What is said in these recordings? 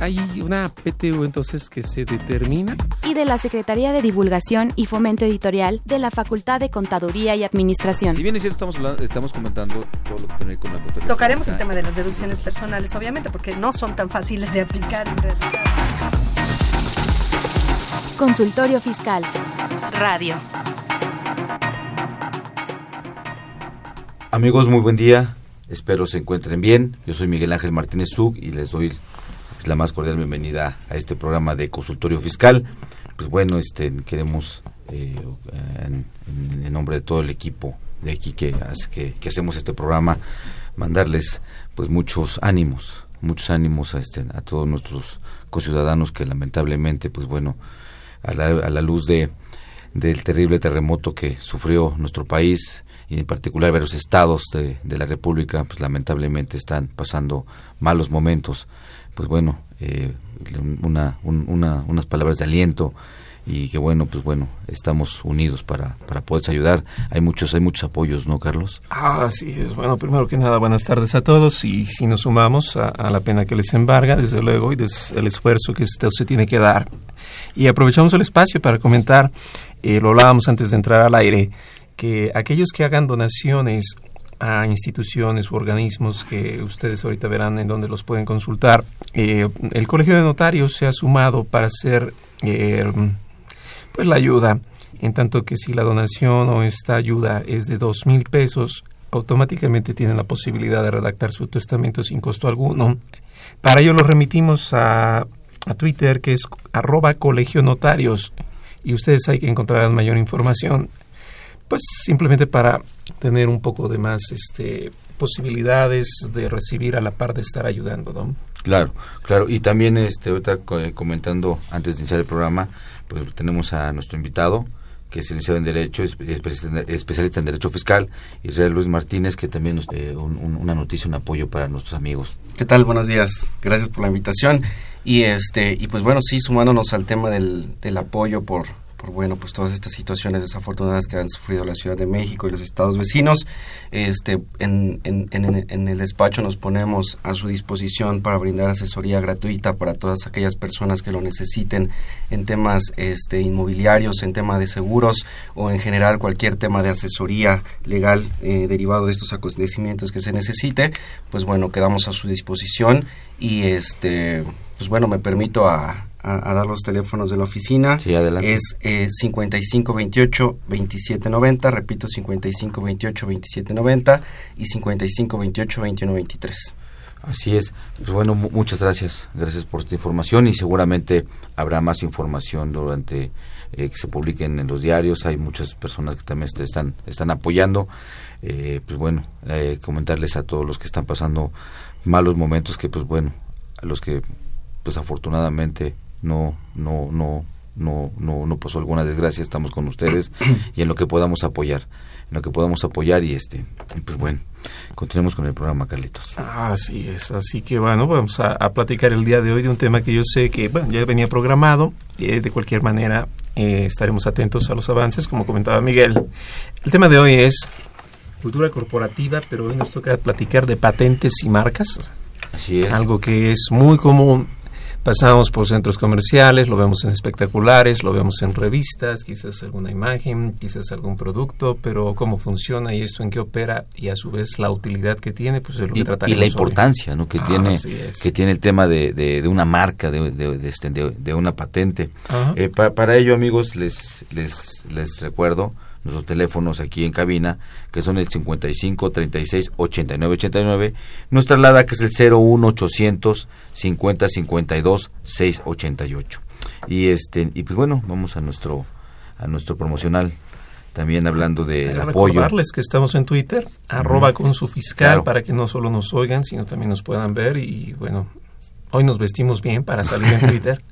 Hay una PTU entonces que se determina. y de la Secretaría de Divulgación y Fomento Editorial de la Facultad de Contaduría y Administración. Si bien es cierto, estamos, hablando- estamos comentando todo lo que tiene con la contabilidad. Tocaremos el tema de las deducciones personales, obviamente, porque no son tan fáciles de aplicar en realidad. Consultorio Fiscal. Radio. Amigos, muy buen día. Espero se encuentren bien. Yo soy Miguel Ángel Martínez Zug y les doy la más cordial bienvenida a este programa de consultorio fiscal. Pues bueno, este queremos eh, en, nombre de todo el equipo de aquí que, que, que hacemos este programa mandarles pues muchos ánimos, muchos ánimos a este a todos nuestros conciudadanos que lamentablemente pues bueno a la, a la luz de del terrible terremoto que sufrió nuestro país y en particular varios estados de, de la República, pues lamentablemente están pasando malos momentos. Pues bueno, eh, una, un- una, unas palabras de aliento y que bueno, pues bueno, estamos unidos para, para poderse ayudar. Hay muchos, hay muchos apoyos, ¿no, Carlos? Ah, así es. Bueno, primero que nada, buenas tardes a todos y si nos sumamos a, la pena que les embarga, desde luego, y des- el esfuerzo que se tiene que dar. Y aprovechamos el espacio para comentar, eh, lo hablábamos antes de entrar al aire, que aquellos que hagan donaciones a instituciones u organismos que ustedes ahorita verán en donde los pueden consultar, eh, el Colegio de Notarios se ha sumado para hacer eh, pues la ayuda, en tanto que si la donación o esta ayuda es de dos mil pesos, automáticamente tienen la posibilidad de redactar su testamento sin costo alguno. Para ello lo remitimos a, a Twitter, que es arroba colegio notarios, y ustedes hay que encontrar mayor información, pues simplemente para tener un poco de más este posibilidades de recibir a la par de estar ayudando, ¿no? Claro, claro. Y también este ahorita eh, comentando antes de iniciar el programa, pues tenemos a nuestro invitado, que es licenciado en Derecho, es- especialista en, especialista en Derecho Fiscal, Israel Luis Martínez, que también nos eh, un- un- una noticia, un apoyo para nuestros amigos. ¿Qué tal? Buenos días. Gracias por la invitación. Y este y pues bueno, sí, sumándonos al tema del, del apoyo por, por bueno, pues todas estas situaciones desafortunadas que han sufrido la Ciudad de México y los estados vecinos, este en, en, el despacho nos ponemos a su disposición para brindar asesoría gratuita para todas aquellas personas que lo necesiten en temas este inmobiliarios, en tema de seguros o en general cualquier tema de asesoría legal eh, derivado de estos acontecimientos que se necesite, pues bueno, quedamos a su disposición y este pues bueno, me permito a, a- a dar los teléfonos de la oficina. Sí, adelante. Es eh, 5528-2790, repito, 5528-2790 y 5528-2123. Así es. Pues bueno, mu- muchas gracias. Gracias por esta información y seguramente habrá más información durante eh, que se publiquen en los diarios. Hay muchas personas que también están están apoyando. Eh, pues bueno, eh, comentarles a todos los que están pasando malos momentos que pues bueno, a los que pues afortunadamente no no no no no no pasó alguna desgracia, estamos con ustedes y en lo que podamos apoyar, en lo que podamos apoyar y este y pues bueno, continuemos con el programa Carlitos. Así es, así que bueno, vamos a, a platicar el día de hoy de un tema que yo sé que bueno, ya venía programado, eh, de cualquier manera eh, estaremos atentos a los avances, como comentaba Miguel. El tema de hoy es cultura corporativa, pero hoy nos toca platicar de patentes y marcas, Así es. algo que es muy común. Pasamos por centros comerciales, lo vemos en espectaculares, lo vemos en revistas, quizás alguna imagen, quizás algún producto, pero cómo funciona y esto en qué opera y a su vez la utilidad que tiene, pues es lo que y, y trataremos la hoy. importancia ¿no? que Ah, tiene es. que tiene el tema de, de, de una marca de, de, de este, una patente. Eh, pa- para ello amigos les les les recuerdo nuestros teléfonos aquí en cabina que son el 55 36 89 89 nuestra alada que es el 01 800 50 52 688 y este y pues bueno vamos a nuestro a nuestro promocional también hablando del Para apoyo recordarles que estamos en Twitter, arroba con su fiscal, Claro. para que no solo nos oigan, sino también nos puedan ver. Y bueno, hoy nos vestimos bien para salir en Twitter.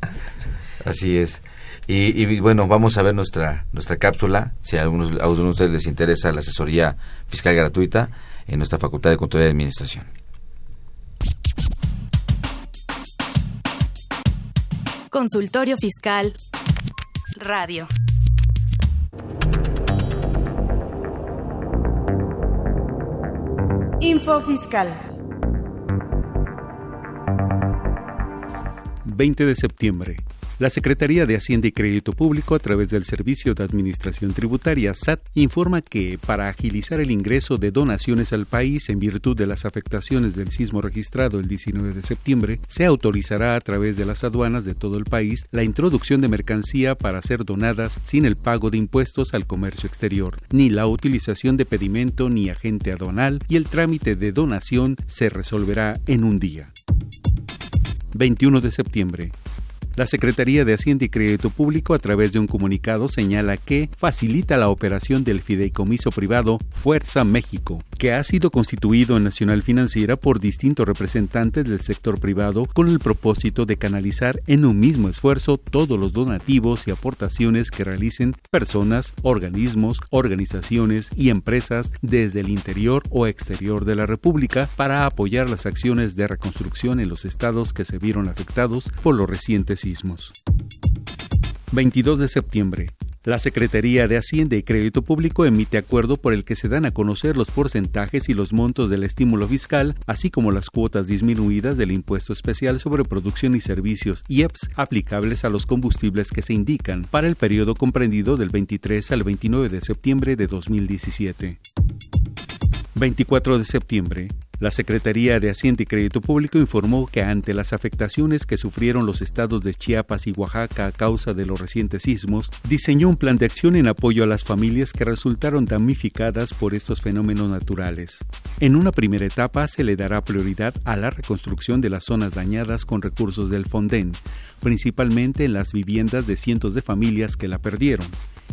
Así es. Y, y, bueno, vamos a ver nuestra nuestra cápsula. Si a algunos, a algunos de ustedes les interesa la asesoría fiscal gratuita en nuestra Facultad de Control y Administración. Consultorio Fiscal Radio. Info Fiscal. 20 de septiembre. La Secretaría de Hacienda y Crédito Público, a través del Servicio de Administración Tributaria SAT, informa que, para agilizar el ingreso de donaciones al país en virtud de las afectaciones del sismo registrado el 19 de septiembre, se autorizará a través de las aduanas de todo el país la introducción de mercancía para ser donadas sin el pago de impuestos al comercio exterior, ni la utilización de pedimento ni agente aduanal, y el trámite de donación se resolverá en un día. 21 de septiembre. La Secretaría de Hacienda y Crédito Público, a través de un comunicado, señala que facilita la operación del fideicomiso privado Fuerza México, que ha sido constituido en Nacional Financiera por distintos representantes del sector privado con el propósito de canalizar en un mismo esfuerzo todos los donativos y aportaciones que realicen personas, organismos, organizaciones y empresas desde el interior o exterior de la República para apoyar las acciones de reconstrucción en los estados que se vieron afectados por los recientes sismos. 22 de septiembre. La Secretaría de Hacienda y Crédito Público emite acuerdo por el que se dan a conocer los porcentajes y los montos del estímulo fiscal, así como las cuotas disminuidas del impuesto especial sobre producción y servicios IEPS aplicables a los combustibles que se indican para el periodo comprendido del 23 al 29 de septiembre de 2017. 24 de septiembre. La Secretaría de Hacienda y Crédito Público informó que ante las afectaciones que sufrieron los estados de Chiapas y Oaxaca a causa de los recientes sismos, diseñó un plan de acción en apoyo a las familias que resultaron damnificadas por estos fenómenos naturales. En una primera etapa se le dará prioridad a la reconstrucción de las zonas dañadas con recursos del Fonden, principalmente en las viviendas de cientos de familias que la perdieron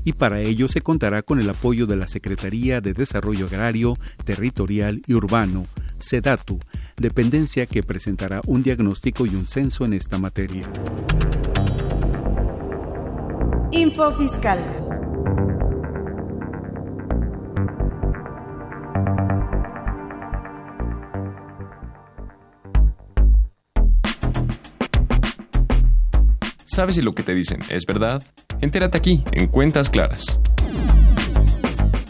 y para ello se contará con el apoyo de la Secretaría de Desarrollo Agrario, Territorial y Urbano, SEDATU, dependencia que presentará un diagnóstico y un censo en esta materia. Info Fiscal. ¿Sabes si lo que te dicen es verdad? Entérate aquí, en Cuentas Claras.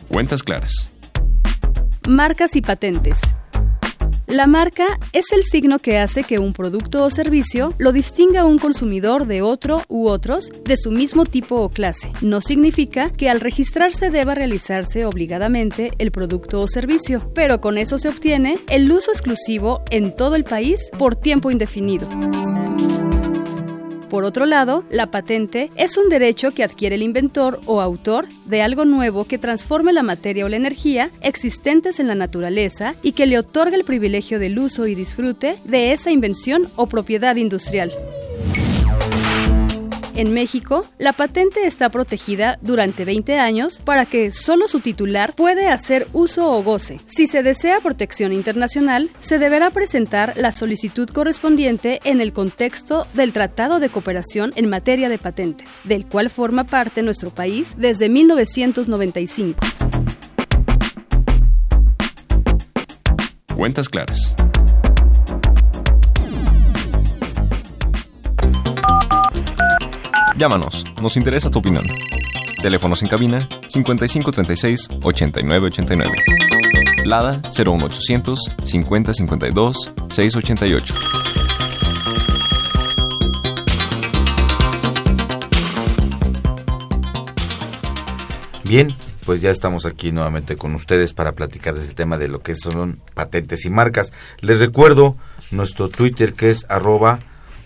Cuentas Claras. Marcas y patentes. La marca es el signo que hace que un producto o servicio lo distinga un consumidor de otro u otros de su mismo tipo o clase. No significa que al registrarse deba realizarse obligadamente el producto o servicio, pero con eso se obtiene el uso exclusivo en todo el país por tiempo indefinido. Por otro lado, la patente es un derecho que adquiere el inventor o autor de algo nuevo que transforme la materia o la energía existentes en la naturaleza y que le otorga el privilegio del uso y disfrute de esa invención o propiedad industrial. En México, la patente está protegida durante 20 años para que solo su titular puede hacer uso o goce. Si se desea protección internacional, se deberá presentar la solicitud correspondiente en el contexto del Tratado de Cooperación en materia de patentes, del cual forma parte nuestro país desde 1995. Cuentas claras. Llámanos, nos interesa tu opinión. Teléfonos en cabina 5536 8989. Lada 01800 5052 688. Bien, pues ya estamos aquí nuevamente con ustedes para platicar de este tema de lo que son patentes y marcas. Les recuerdo nuestro Twitter que es arroba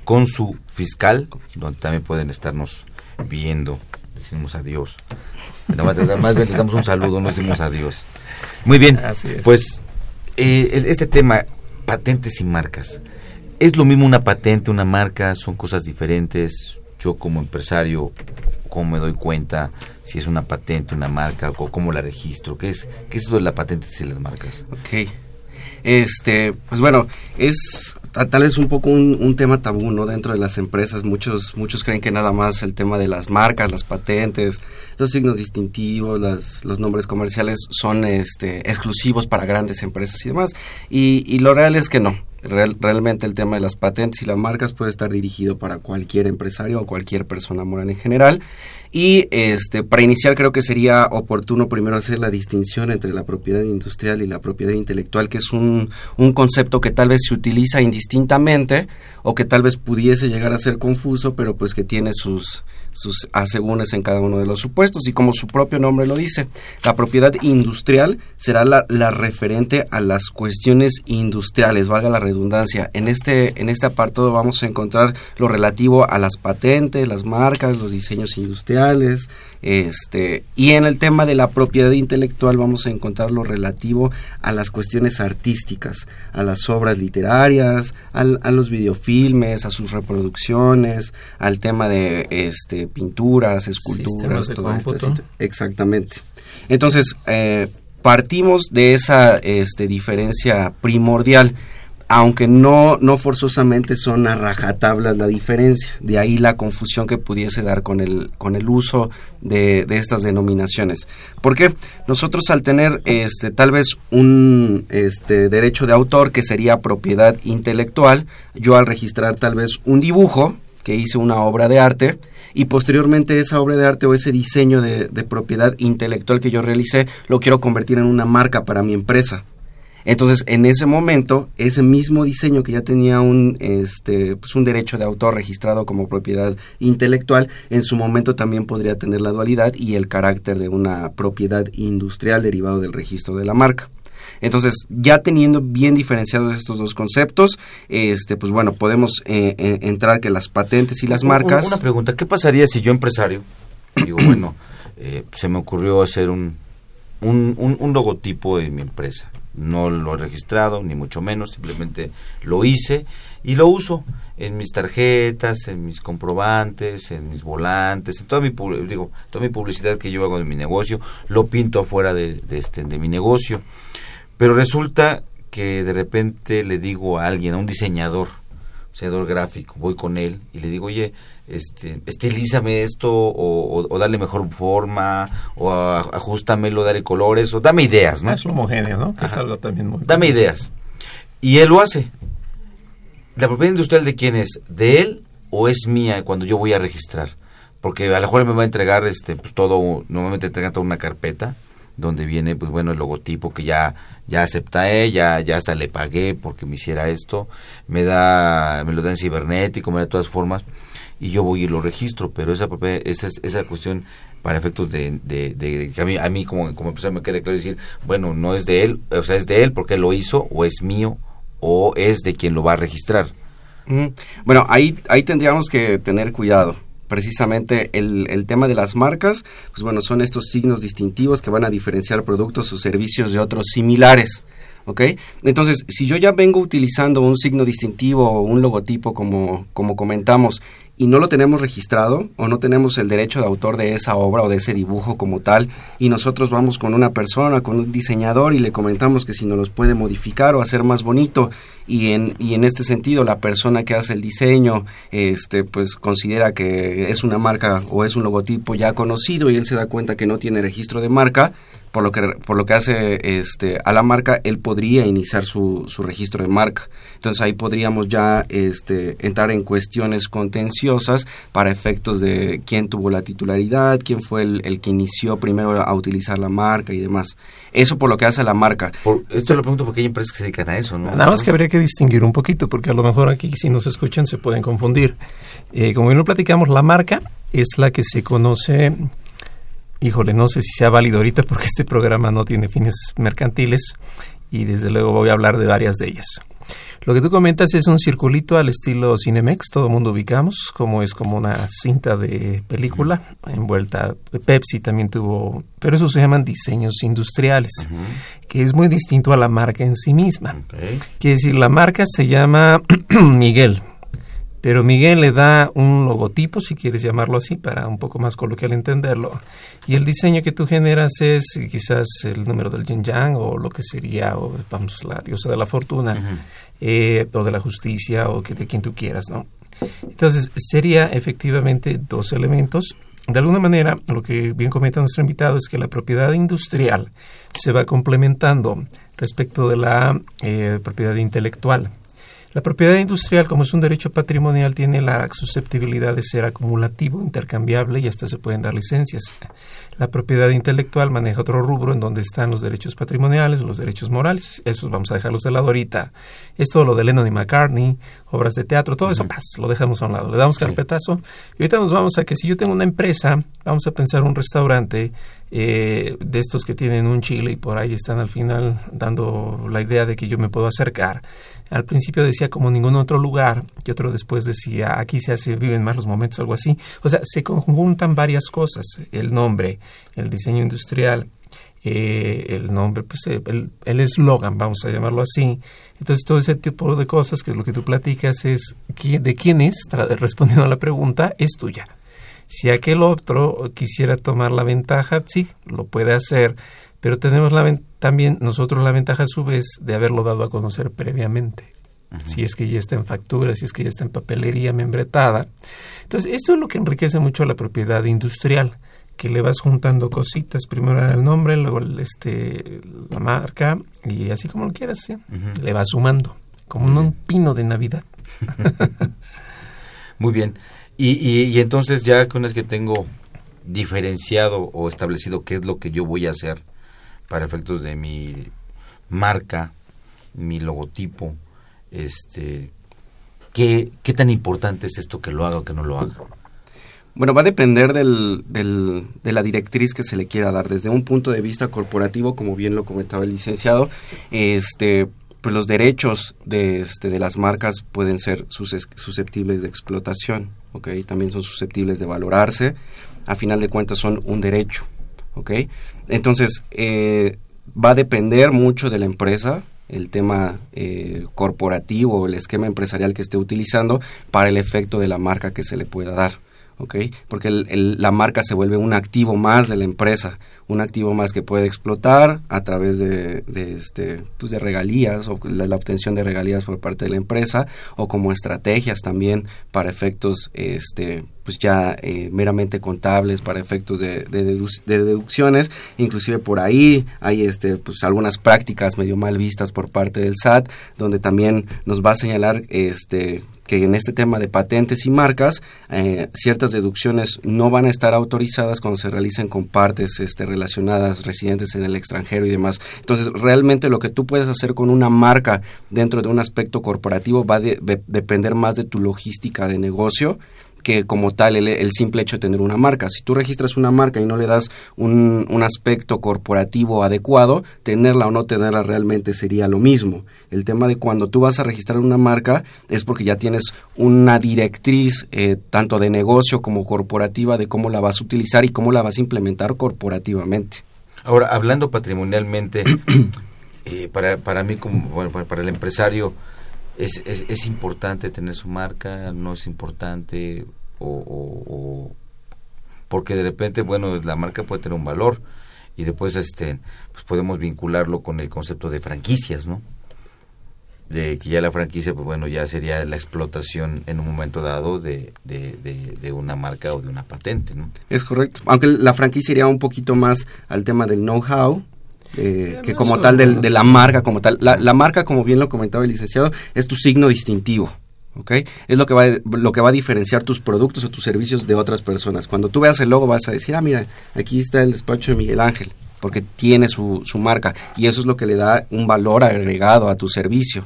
con su fiscal, donde también pueden estarnos viendo. Decimos adiós. Más, más bien les damos un saludo, no decimos adiós. Muy bien, pues eh, este tema, patentes y marcas. ¿Es lo mismo una patente, una marca? ¿Son cosas diferentes? Yo como empresario, ¿cómo me doy cuenta si es una patente, una marca o cómo la registro? ¿Qué es, qué es eso de la patente y las marcas? Ok. Este, pues bueno, es tal vez un poco un, un, tema tabú, ¿no? Dentro de las empresas, muchos, muchos creen que nada más el tema de las marcas, las patentes, los signos distintivos, las, los nombres comerciales son este, exclusivos para grandes empresas y demás. Y, y lo real es que no. realmente el tema de las patentes y las marcas puede estar dirigido para cualquier empresario o cualquier persona moral en general. Y este, para iniciar creo que sería oportuno primero hacer la distinción entre la propiedad industrial y la propiedad intelectual, que es un, un concepto que tal vez se utiliza indistintamente o que tal vez pudiese llegar a ser confuso, pero pues que tiene sus, sus asegúnes en cada uno de los supuestos y como su propio nombre lo dice, la propiedad industrial será la, la, referente a las cuestiones industriales, valga la redundancia. En este, en este apartado vamos a encontrar lo relativo a las patentes, las marcas, los diseños industriales, este, y en el tema de la propiedad intelectual vamos a encontrar lo relativo a las cuestiones artísticas, a las obras literarias, al, a los videofilmes, a sus reproducciones, al tema de este, pinturas, esculturas, todo esto. Exactamente. Entonces, eh, partimos de esa este, diferencia primordial aunque no, no forzosamente son a rajatablas la diferencia. De ahí la confusión que pudiese dar con el, con el uso de, de estas denominaciones. Porque nosotros al tener este, tal vez un este, derecho de autor que sería propiedad intelectual, yo al registrar tal vez un dibujo, que hice una obra de arte, y posteriormente esa obra de arte o ese diseño de, de propiedad intelectual que yo realicé, lo quiero convertir en una marca para mi empresa. Entonces, en ese momento, ese mismo diseño que ya tenía un, este, pues un derecho de autor registrado como propiedad intelectual, en su momento también podría tener la dualidad y el carácter de una propiedad industrial derivado del registro de la marca. Entonces, ya teniendo bien diferenciados estos dos conceptos, este, pues bueno, podemos eh, eh, entrar que las patentes y las marcas. Una pregunta, ¿qué pasaría si yo empresario, digo, bueno, eh, se me ocurrió hacer un, un, un, un logotipo de mi empresa? No lo he registrado, ni mucho menos, simplemente lo hice y lo uso en mis tarjetas, en mis comprobantes, en mis volantes, en toda mi, digo, toda mi publicidad que yo hago de mi negocio, lo pinto afuera de, este, de mi negocio. Pero resulta que de repente le digo a alguien, a un diseñador, diseñador gráfico, voy con él y le digo, oye, este, estilízame esto o, o, dale mejor forma o ajustamelo, dale colores o dame ideas, ¿no? Es homogéneo, ¿no? Que es algo también muy... Dame ideas. Y él lo hace. ¿La propiedad industrial de quién es? ¿De él o es mía cuando yo voy a registrar? Porque a lo mejor me va a entregar este pues todo, normalmente entrega toda una carpeta donde viene pues bueno el logotipo que ya ya acepté, ya ya hasta le pagué porque me hiciera esto, me da me lo da en cibernético, me da de todas formas y yo voy y lo registro, pero esa esa, esa cuestión para efectos de, de, que a mí, a mí como, como me quede claro decir, bueno, no es de él, o sea, es de él porque él lo hizo, o es mío, o es de quien lo va a registrar. Bueno, ahí, ahí tendríamos que tener cuidado. Precisamente el, el tema de las marcas, pues bueno, son estos signos distintivos que van a diferenciar productos o servicios de otros similares. ¿ok? Entonces, si yo ya vengo utilizando un signo distintivo o un logotipo como, como comentamos y no lo tenemos registrado o no tenemos el derecho de autor de esa obra o de ese dibujo como tal y nosotros vamos con una persona, con un diseñador y le comentamos que si nos los puede modificar o hacer más bonito y en, y en este sentido la persona que hace el diseño este pues considera que es una marca o es un logotipo ya conocido y él se da cuenta que no tiene registro de marca por lo que por lo que hace este a la marca él podría iniciar su, su registro de marca. Entonces ahí podríamos ya este entrar en cuestiones contenciosas para efectos de quién tuvo la titularidad quién fue el, el que inició primero a utilizar la marca y demás. Eso por lo que hace a la marca. Por, esto lo pregunto porque hay empresas que se dedican a eso no nada más que habría que distinguir un poquito porque a lo mejor aquí si nos escuchan se pueden confundir. Eh, como bien lo platicamos la marca es la que se conoce híjole, no sé si sea válido ahorita porque este programa no tiene fines mercantiles y desde luego voy a hablar de varias de ellas. Lo que tú comentas es un circulito al estilo Cinemex, todo el mundo ubicamos, como es como una cinta de película envuelta. Pepsi también tuvo, pero esos se llaman diseños industriales, que es muy distinto a la marca en sí misma. Quiere decir, la marca se llama Miguel, pero Miguel le da un logotipo, si quieres llamarlo así, para un poco más coloquial entenderlo. Y el diseño que tú generas es quizás el número del yin yang o lo que sería, o, vamos, la diosa de la fortuna. eh, o de la justicia o que de quien tú quieras, ¿no? Entonces, sería efectivamente dos elementos. De alguna manera, lo que bien comenta nuestro invitado es que la propiedad industrial se va complementando respecto de la eh, propiedad intelectual. La propiedad industrial, como es un derecho patrimonial, tiene la susceptibilidad de ser acumulativo, intercambiable y hasta se pueden dar licencias. La propiedad intelectual maneja otro rubro en donde están los derechos patrimoniales, los derechos morales. Esos vamos a dejarlos de lado ahorita. Es todo lo de Lennon y McCartney, obras de teatro, todo eso, paz, lo dejamos a un lado. Le damos carpetazo. Y ahorita nos vamos a que si yo tengo una empresa, vamos a pensar un restaurante eh, de estos que tienen un chile y por ahí están al final dando la idea de que yo me puedo acercar al principio decía como ningún otro lugar, y otro después decía aquí se hace, viven más los momentos, algo así. O sea, se conjuntan varias cosas, el nombre, el diseño industrial, eh, el nombre, pues eh, el eslogan, vamos a llamarlo así. Entonces, todo ese tipo de cosas que lo que tú platicas es de quién es, respondiendo a la pregunta, es tuya. Si aquel otro quisiera tomar la ventaja, sí, lo puede hacer, pero tenemos la, también nosotros la ventaja a su vez de haberlo dado a conocer previamente. Si es que ya está en factura, si es que ya está en papelería membretada. Entonces, esto es lo que enriquece mucho la propiedad industrial, que le vas juntando cositas, primero el nombre, luego el, este, la marca, y así como lo quieras, le vas sumando, como un pino de Navidad. Muy bien. Y, y, y entonces ya con es que tengo diferenciado o establecido qué es lo que yo voy a hacer, para efectos de mi marca, mi logotipo, este, ¿qué, qué tan importante es esto que lo haga o que no lo haga? Bueno, va a depender del, del, de la directriz que se le quiera dar. Desde un punto de vista corporativo, como bien lo comentaba el licenciado, este, pues los derechos de, este, de las marcas pueden ser susceptibles de explotación, ¿ok? También son susceptibles de valorarse. A final de cuentas son un derecho, ¿ok? Entonces, eh, va a depender mucho de la empresa, el tema eh, corporativo, el esquema empresarial que esté utilizando para el efecto de la marca que se le pueda dar. ¿ok? Porque la marca se vuelve un activo más de la empresa, un activo más que puede explotar a través de, este, pues de regalías o la, obtención de regalías por parte de la empresa o como estrategias también para efectos este, pues ya eh, meramente contables, para efectos de, deducciones. Inclusive por ahí hay este, pues algunas prácticas medio mal vistas por parte del SAT, donde también nos va a señalar este, que en este tema de patentes y marcas eh, ciertas deducciones no van a estar autorizadas cuando se realicen con partes este, relacionadas residentes en el extranjero y demás. Entonces, realmente lo que tú puedes hacer con una marca dentro de un aspecto corporativo va a depender más de tu logística de negocio que como tal el, simple hecho de tener una marca. Si tú registras una marca y no le das un, un, aspecto corporativo adecuado, tenerla o no tenerla realmente sería lo mismo. El tema de cuando tú vas a registrar una marca es porque ya tienes una directriz eh, tanto de negocio como corporativa de cómo la vas a utilizar y cómo la vas a implementar corporativamente. Ahora, hablando patrimonialmente, eh, para, para mí como bueno, para el empresario, es, es, es, importante tener su marca, no es importante, o, porque de repente, bueno, la marca puede tener un valor y después este pues podemos vincularlo con el concepto de franquicias, ¿no? De que ya la franquicia, pues bueno, ya sería la explotación en un momento dado de, de, de, una marca o de una patente, ¿no? Es correcto, aunque la franquicia iría un poquito más al tema del know-how, eh, que como tal de, la marca como tal. La, la, marca, como bien lo comentaba el licenciado, es tu signo distintivo. Es lo que, va, lo que va a diferenciar tus productos o tus servicios de otras personas. Cuando tú veas el logo vas a decir, ah, mira, aquí está el despacho de Miguel Ángel, porque tiene su, su marca y eso es lo que le da un valor agregado a tu servicio.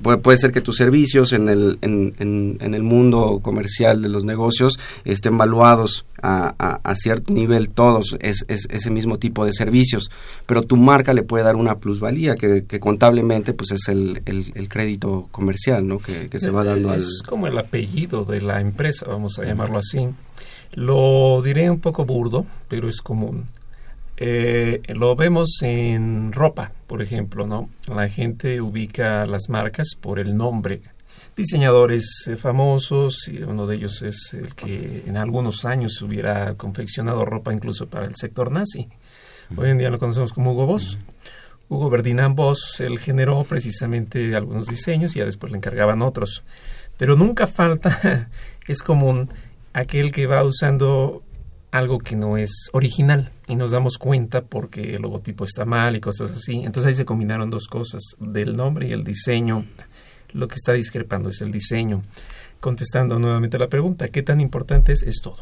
Puede, ser que tus servicios en el, en, en, el mundo comercial de los negocios estén valuados a, a, cierto nivel todos es, ese mismo tipo de servicios, pero tu marca le puede dar una plusvalía que, que contablemente pues es el, el, crédito comercial ¿no? que, que se va dando es como el apellido de la empresa, vamos a llamarlo así. Lo diré un poco burdo, pero es común eh, lo vemos en ropa, por ejemplo, ¿no? La gente ubica las marcas por el nombre. Diseñadores eh, famosos, y uno de ellos es el que en algunos años hubiera confeccionado ropa incluso para el sector nazi. Hoy en día lo conocemos como Hugo Boss. Hugo Ferdinand Boss, él generó precisamente algunos diseños y ya después le encargaban otros. Pero nunca falta, es común, aquel que va usando algo que no es original y nos damos cuenta porque el logotipo está mal y cosas así. Entonces ahí se combinaron dos cosas, del nombre y el diseño. Lo que está discrepando es el diseño. Contestando nuevamente la pregunta, ¿qué tan importante es? Es todo.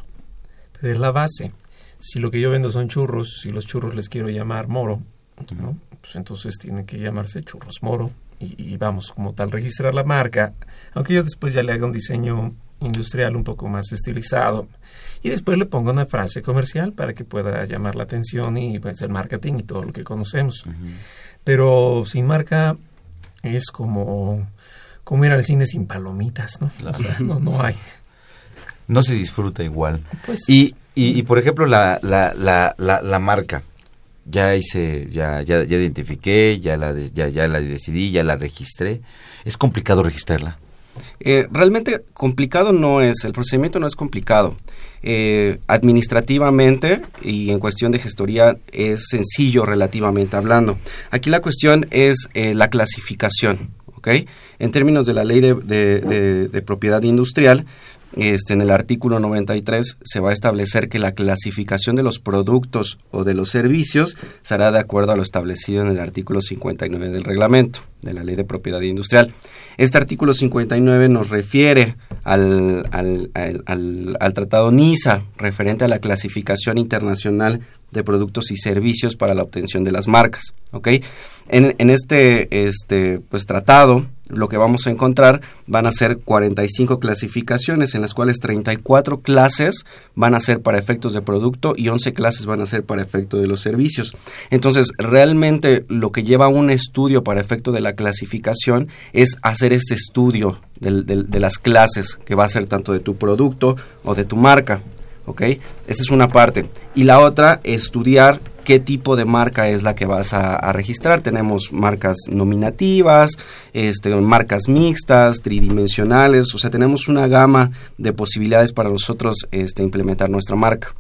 Es la base. Si lo que yo vendo son churros y los churros les quiero llamar moro, ¿no? pues entonces tiene que llamarse churros moro y, y, vamos como tal registrar la marca, aunque yo después ya le haga un diseño industrial un poco más estilizado y después le pongo una frase comercial para que pueda llamar la atención y pues, el marketing y todo lo que conocemos. Pero sin marca es como, como ir al cine sin palomitas, ¿no? O sea, no, no hay. No se disfruta igual. Pues, y, y, y, por ejemplo, la, la, la, la, la marca. Ya hice, ya, ya, ya identifiqué, ya la, ya, ya la decidí, ya la registré. ¿Es complicado registrarla? Eh, realmente complicado no es, el procedimiento no es complicado. Eh, administrativamente y en cuestión de gestoría es sencillo relativamente hablando. Aquí la cuestión es eh, la clasificación, ¿ok? En términos de la ley de, propiedad industrial, este, en el artículo 93 se va a establecer que la clasificación de los productos o de los servicios será de acuerdo a lo establecido en el artículo 59 del reglamento de la ley de propiedad industrial. Este artículo 59 nos refiere al, al, al, al, tratado NISA referente a la clasificación internacional de productos y servicios para la obtención de las marcas. En, en este, este pues, tratado lo que vamos a encontrar van a ser 45 clasificaciones, en las cuales 34 clases van a ser para efectos de producto y 11 clases van a ser para efecto de los servicios. Entonces, realmente lo que lleva un estudio para efecto de la clasificación es hacer este estudio de, de, las clases que va a ser tanto de tu producto o de tu marca. ¿ok? Esa es una parte. Y la otra, estudiar qué tipo de marca es la que vas a, registrar. Tenemos marcas nominativas, este, marcas mixtas, tridimensionales, o sea, tenemos una gama de posibilidades para nosotros este, implementar nuestra marca.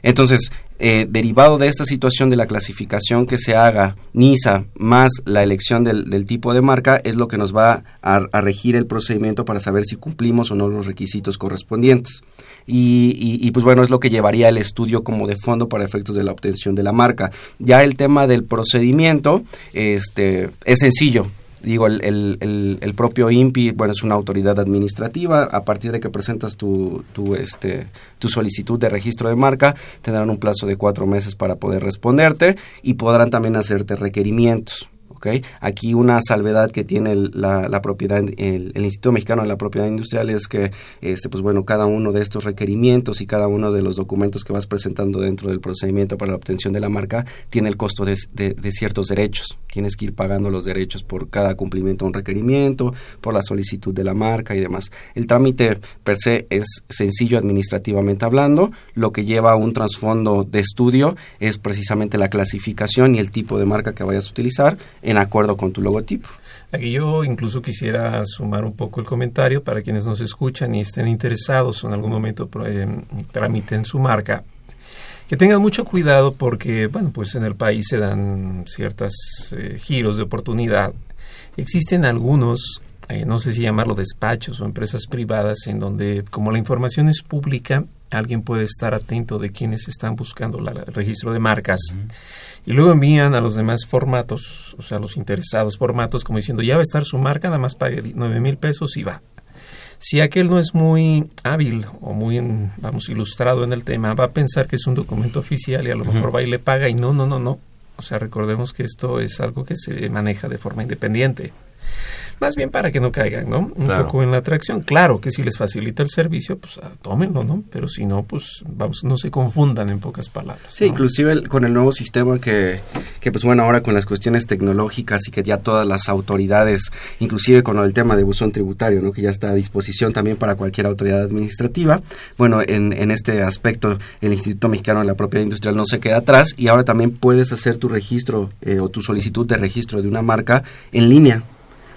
Entonces, eh, derivado de esta situación de la clasificación que se haga NISA más la elección del, tipo de marca es lo que nos va a, a, regir el procedimiento para saber si cumplimos o no los requisitos correspondientes. Y, y, y, pues bueno, es lo que llevaría el estudio como de fondo para efectos de la obtención de la marca. Ya el tema del procedimiento este, es sencillo digo, el, el, el, propio INPI, bueno, es una autoridad administrativa, a partir de que presentas tu, tu, este, tu solicitud de registro de marca, tendrán un plazo de cuatro meses para poder responderte y podrán también hacerte requerimientos. ¿Okay? Aquí una salvedad que tiene el, la, propiedad, el, Instituto Mexicano de la Propiedad Industrial es que, este, pues bueno, cada uno de estos requerimientos y cada uno de los documentos que vas presentando dentro del procedimiento para la obtención de la marca tiene el costo de, de, de ciertos derechos. Tienes que ir pagando los derechos por cada cumplimiento de un requerimiento, por la solicitud de la marca y demás. El trámite per se es sencillo administrativamente hablando. Lo que lleva un trasfondo de estudio es precisamente la clasificación y el tipo de marca que vayas a utilizar en acuerdo con tu logotipo. Aquí yo incluso quisiera sumar un poco el comentario para quienes nos escuchan y estén interesados o en algún momento eh, tramiten su marca. Que tengan mucho cuidado porque, bueno, pues en el país se dan ciertos eh, giros de oportunidad. Existen algunos, eh, no sé si llamarlo despachos o empresas privadas, en donde como la información es pública, alguien puede estar atento de quienes están buscando la, el registro de marcas. Uh -huh. Y luego envían a los demás formatos, o sea, a los interesados formatos, como diciendo, ya va a estar su marca, nada más pague 9 mil pesos y va. Si aquel no es muy hábil o muy, vamos, ilustrado en el tema, va a pensar que es un documento oficial y a lo uh -huh. mejor va y le paga y no, no, no, no. O sea, recordemos que esto es algo que se maneja de forma independiente más bien para que no caigan, ¿no? Un claro. poco en la atracción. Claro que si les facilita el servicio, pues ah, tómenlo, ¿no? Pero si no, pues vamos, no se confundan en pocas palabras. Sí, ¿no? inclusive el, con el nuevo sistema que, que, pues bueno, ahora con las cuestiones tecnológicas y que ya todas las autoridades, inclusive con el tema de buzón tributario, ¿no? Que ya está a disposición también para cualquier autoridad administrativa. Bueno, en, en este aspecto, el Instituto Mexicano de la Propiedad Industrial no se queda atrás y ahora también puedes hacer tu registro eh, o tu solicitud de registro de una marca en línea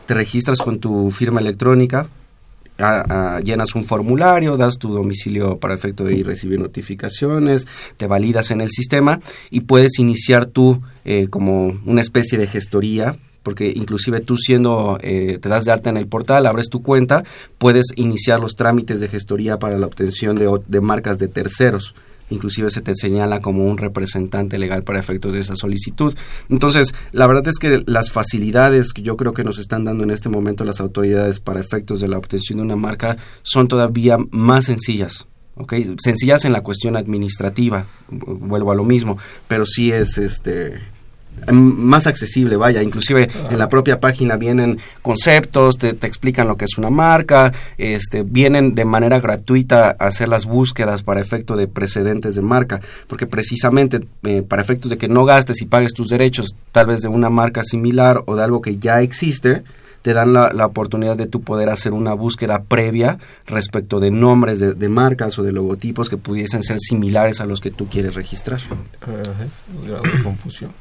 te registras con tu firma electrónica, llenas un formulario, das tu domicilio para efecto de ir recibir notificaciones, te validas en el sistema y puedes iniciar tú eh, como una especie de gestoría porque inclusive tú siendo, eh, te das de alta en el portal, abres tu cuenta, puedes iniciar los trámites de gestoría para la obtención de, de marcas de terceros inclusive se te señala como un representante legal para efectos de esa solicitud. Entonces, la verdad es que las facilidades que yo creo que nos están dando en este momento las autoridades para efectos de la obtención de una marca son todavía más sencillas. ¿okay? Sencillas en la cuestión administrativa, vuelvo a lo mismo, pero sí es este más accesible, vaya, inclusive en la propia página vienen conceptos, te, explican lo que es una marca, este, vienen de manera gratuita a hacer las búsquedas para efecto de precedentes de marca, porque precisamente eh, para efectos de que no gastes y pagues tus derechos tal vez de una marca similar o de algo que ya existe, te dan la, la, oportunidad de tu poder hacer una búsqueda previa respecto de nombres de, de, marcas o de logotipos que pudiesen ser similares a los que tú quieres registrar. grado de confusión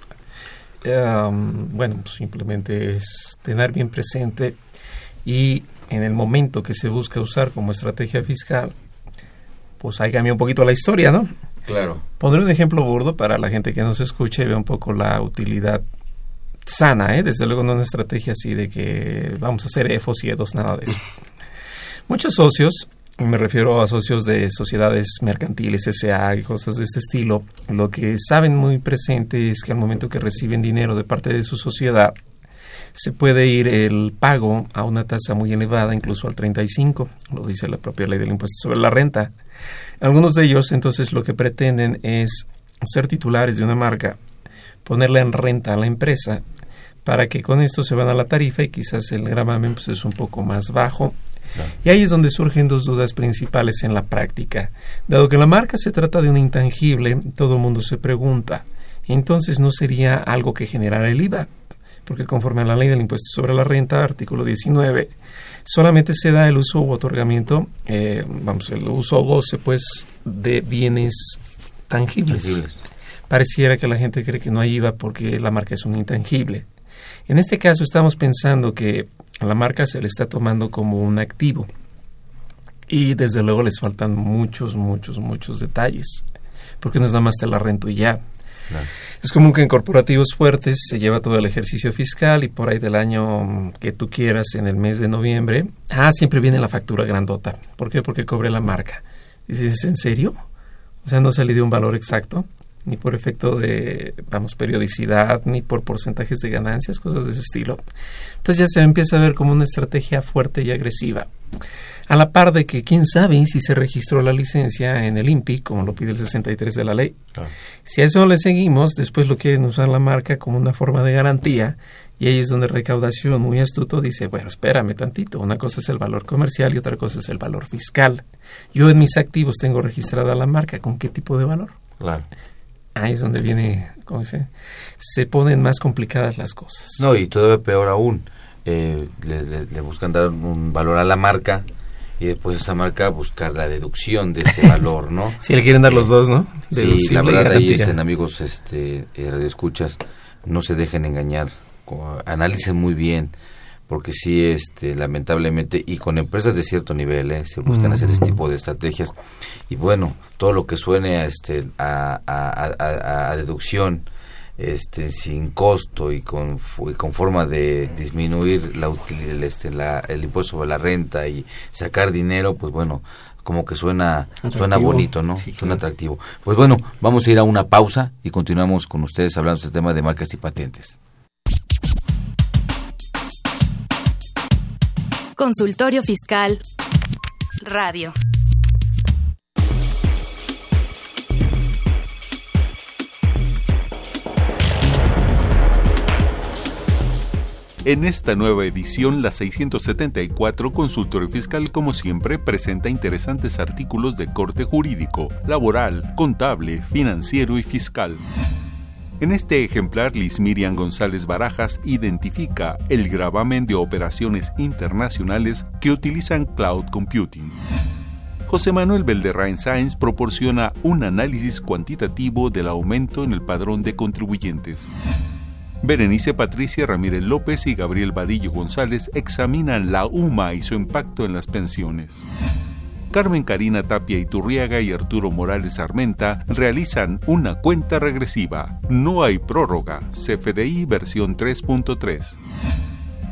bueno, pues simplemente es tener bien presente y en el momento que se busca usar como estrategia fiscal, pues ahí cambia un poquito la historia, ¿no? Claro. Pondré un ejemplo burdo para la gente que nos escuche y vea un poco la utilidad sana, ¿eh? Desde luego no una estrategia así de que vamos a hacer EFOS y EDOS, nada de eso. Muchos socios me refiero a socios de sociedades mercantiles, SA y cosas de este estilo, lo que saben muy presente es que al momento que reciben dinero de parte de su sociedad, se puede ir el pago a una tasa muy elevada, incluso al 35, lo dice la propia ley del impuesto sobre la renta. Algunos de ellos entonces lo que pretenden es ser titulares de una marca, ponerla en renta a la empresa para que con esto se van a la tarifa y quizás el gravamen pues, es un poco más bajo y ahí es donde surgen dos dudas principales en la práctica. Dado que la marca se trata de un intangible, todo el mundo se pregunta, entonces no sería algo que generara el IVA, porque conforme a la ley del impuesto sobre la renta, artículo 19, solamente se da el uso u otorgamiento, eh, vamos, el uso o goce, pues, de bienes tangibles. Pareciera que la gente cree que no hay IVA porque la marca es un intangible. En este caso estamos pensando que a la marca se le está tomando como un activo. Y desde luego les faltan muchos, muchos, muchos detalles. Porque no es nada más te la rento y ya. Es común que en corporativos fuertes se lleva todo el ejercicio fiscal y por ahí del año que tú quieras, en el mes de noviembre, ah, siempre viene la factura grandota. ¿Por qué? Porque cobre la marca. Dices, ¿en serio? O sea, no se le dio un valor exacto ni por efecto de, vamos, periodicidad, ni por porcentajes de ganancias, cosas de ese estilo. Entonces ya se empieza a ver como una estrategia fuerte y agresiva. A la par de que quién sabe si se registró la licencia en el INPI, como lo pide el 63 de la ley. Si a eso le seguimos, después lo quieren usar la marca como una forma de garantía y ahí es donde recaudación muy astuto dice, bueno, espérame tantito, una cosa es el valor comercial y otra cosa es el valor fiscal. Yo en mis activos tengo registrada la marca, ¿con qué tipo de valor? Claro ahí es donde viene, ¿cómo se Se ponen más complicadas las cosas. No, y todavía peor aún, eh, le, buscan dar un valor a la marca y después esa marca buscar la deducción de ese valor, ¿no? Si le quieren dar los dos, ¿no? sí, la verdad ahí estén amigos, este, eh, escuchas, no se dejen engañar, analicen muy bien porque sí, este, lamentablemente, y con empresas de cierto nivel, ¿eh? se buscan hacer este tipo de estrategias. Y bueno, todo lo que suene a, este, a, a, deducción este, sin costo y con, con forma de disminuir la, el, este, la, el impuesto sobre la renta y sacar dinero, pues bueno, como que suena suena bonito, ¿no? suena atractivo. Pues bueno, vamos a ir a una pausa y continuamos con ustedes hablando de este tema de marcas y patentes. Consultorio Fiscal Radio. En esta nueva edición, la 674 Consultorio Fiscal, como siempre, presenta interesantes artículos de corte jurídico, laboral, contable, financiero y fiscal. En este ejemplar, Liz Miriam González Barajas identifica el gravamen de operaciones internacionales que utilizan cloud computing. José Manuel Belderrain Sáenz proporciona un análisis cuantitativo del aumento en el padrón de contribuyentes. Berenice Patricia Ramírez López y Gabriel Vadillo González examinan la UMA y su impacto en las pensiones. Carmen Karina Tapia Iturriaga y Arturo Morales Armenta realizan una cuenta regresiva. No hay prórroga. CFDI versión 3.3.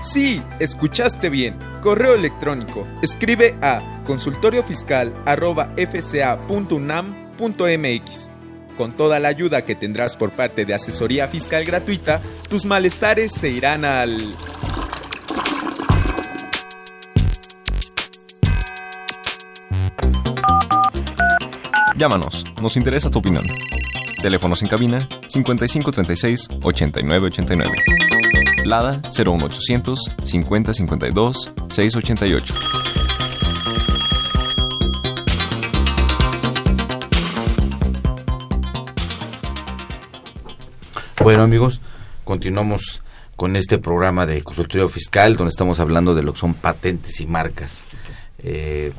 Sí, escuchaste bien. Correo electrónico. Escribe a consultoriofiscal.fca.unam.mx. Con toda la ayuda que tendrás por parte de asesoría fiscal gratuita, tus malestares se irán al... Llámanos, nos interesa tu opinión. Teléfonos en cabina 5536 8989. Lada 01800 5052 688. Bueno amigos, continuamos con este programa de consultorio fiscal donde estamos hablando de lo que son patentes y marcas. Eh,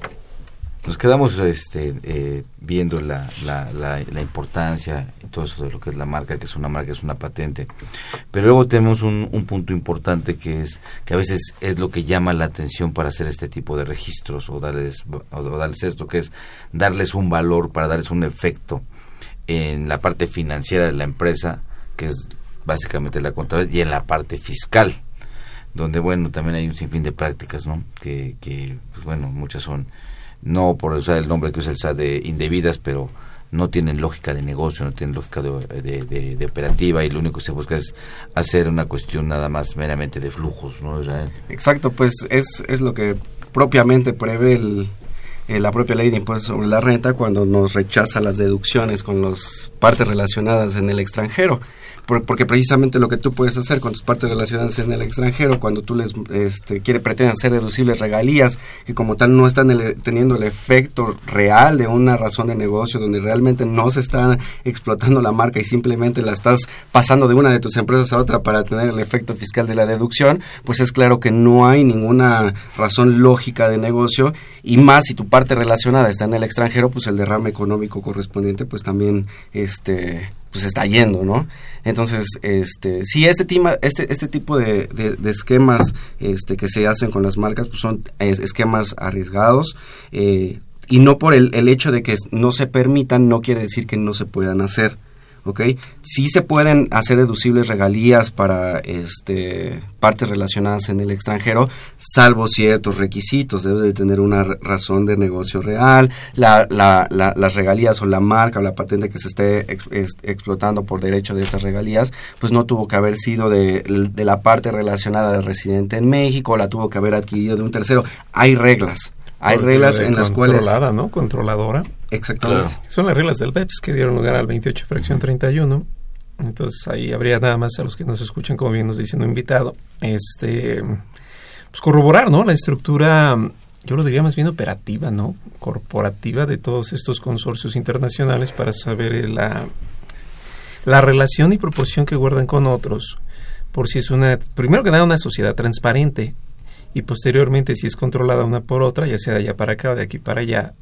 nos quedamos este, eh, viendo la, la, la, importancia y todo eso de lo que es la marca, que es una marca, es una patente. Pero luego tenemos un, un, punto importante que es que a veces es lo que llama la atención para hacer este tipo de registros o darles, o darles esto, que es darles un valor para darles un efecto en la parte financiera de la empresa, que es básicamente la contabilidad, y en la parte fiscal donde bueno también hay un sinfín de prácticas no que, que pues, bueno muchas son no por usar el nombre que usa el SAT de indebidas, pero no tienen lógica de negocio, no tienen lógica de, de, operativa y lo único que se busca es hacer una cuestión nada más meramente de flujos, ¿no, Exacto, pues es, es lo que propiamente prevé el, eh, la propia ley de impuestos sobre la renta cuando nos rechaza las deducciones con las partes relacionadas en el extranjero porque precisamente lo que tú puedes hacer con tus partes relacionadas en el extranjero, cuando tú les este, quiere pretenden hacer deducibles regalías que como tal no están teniendo el efecto real de una razón de negocio donde realmente no se está explotando la marca y simplemente la estás pasando de una de tus empresas a otra para tener el efecto fiscal de la deducción, pues es claro que no hay ninguna razón lógica de negocio y más si tu parte relacionada está en el extranjero, pues el derrame económico correspondiente pues también este pues está yendo, ¿no? Entonces, este, si este, tema, este, este tipo de, de, esquemas este, que se hacen con las marcas, pues son esquemas arriesgados, eh, y no por el, el hecho de que no se permitan, no quiere decir que no se puedan hacer. ¿Ok? Sí se pueden hacer deducibles regalías para este, partes relacionadas en el extranjero, salvo ciertos requisitos. Debe de tener una razón de negocio real, la, la, las regalías o la marca o la patente que se esté explotando por derecho de estas regalías, pues no tuvo que haber sido de, de la parte relacionada del residente en México, la tuvo que haber adquirido de un tercero. Hay reglas. Hay reglas en las cuales... Controlada, ¿no? Controladora. Exactamente. Son las reglas del BEPS que dieron lugar al 28 fracción 31. Entonces ahí habría nada más a los que nos escuchan, como bien nos dice un invitado, este, pues corroborar, ¿no? La estructura, yo lo diría más bien operativa, ¿no? Corporativa de todos estos consorcios internacionales para saber la, la relación y proporción que guardan con otros por si es una, primero que nada, una sociedad transparente y posteriormente si es controlada una por otra, ya sea de allá para acá o de aquí para allá,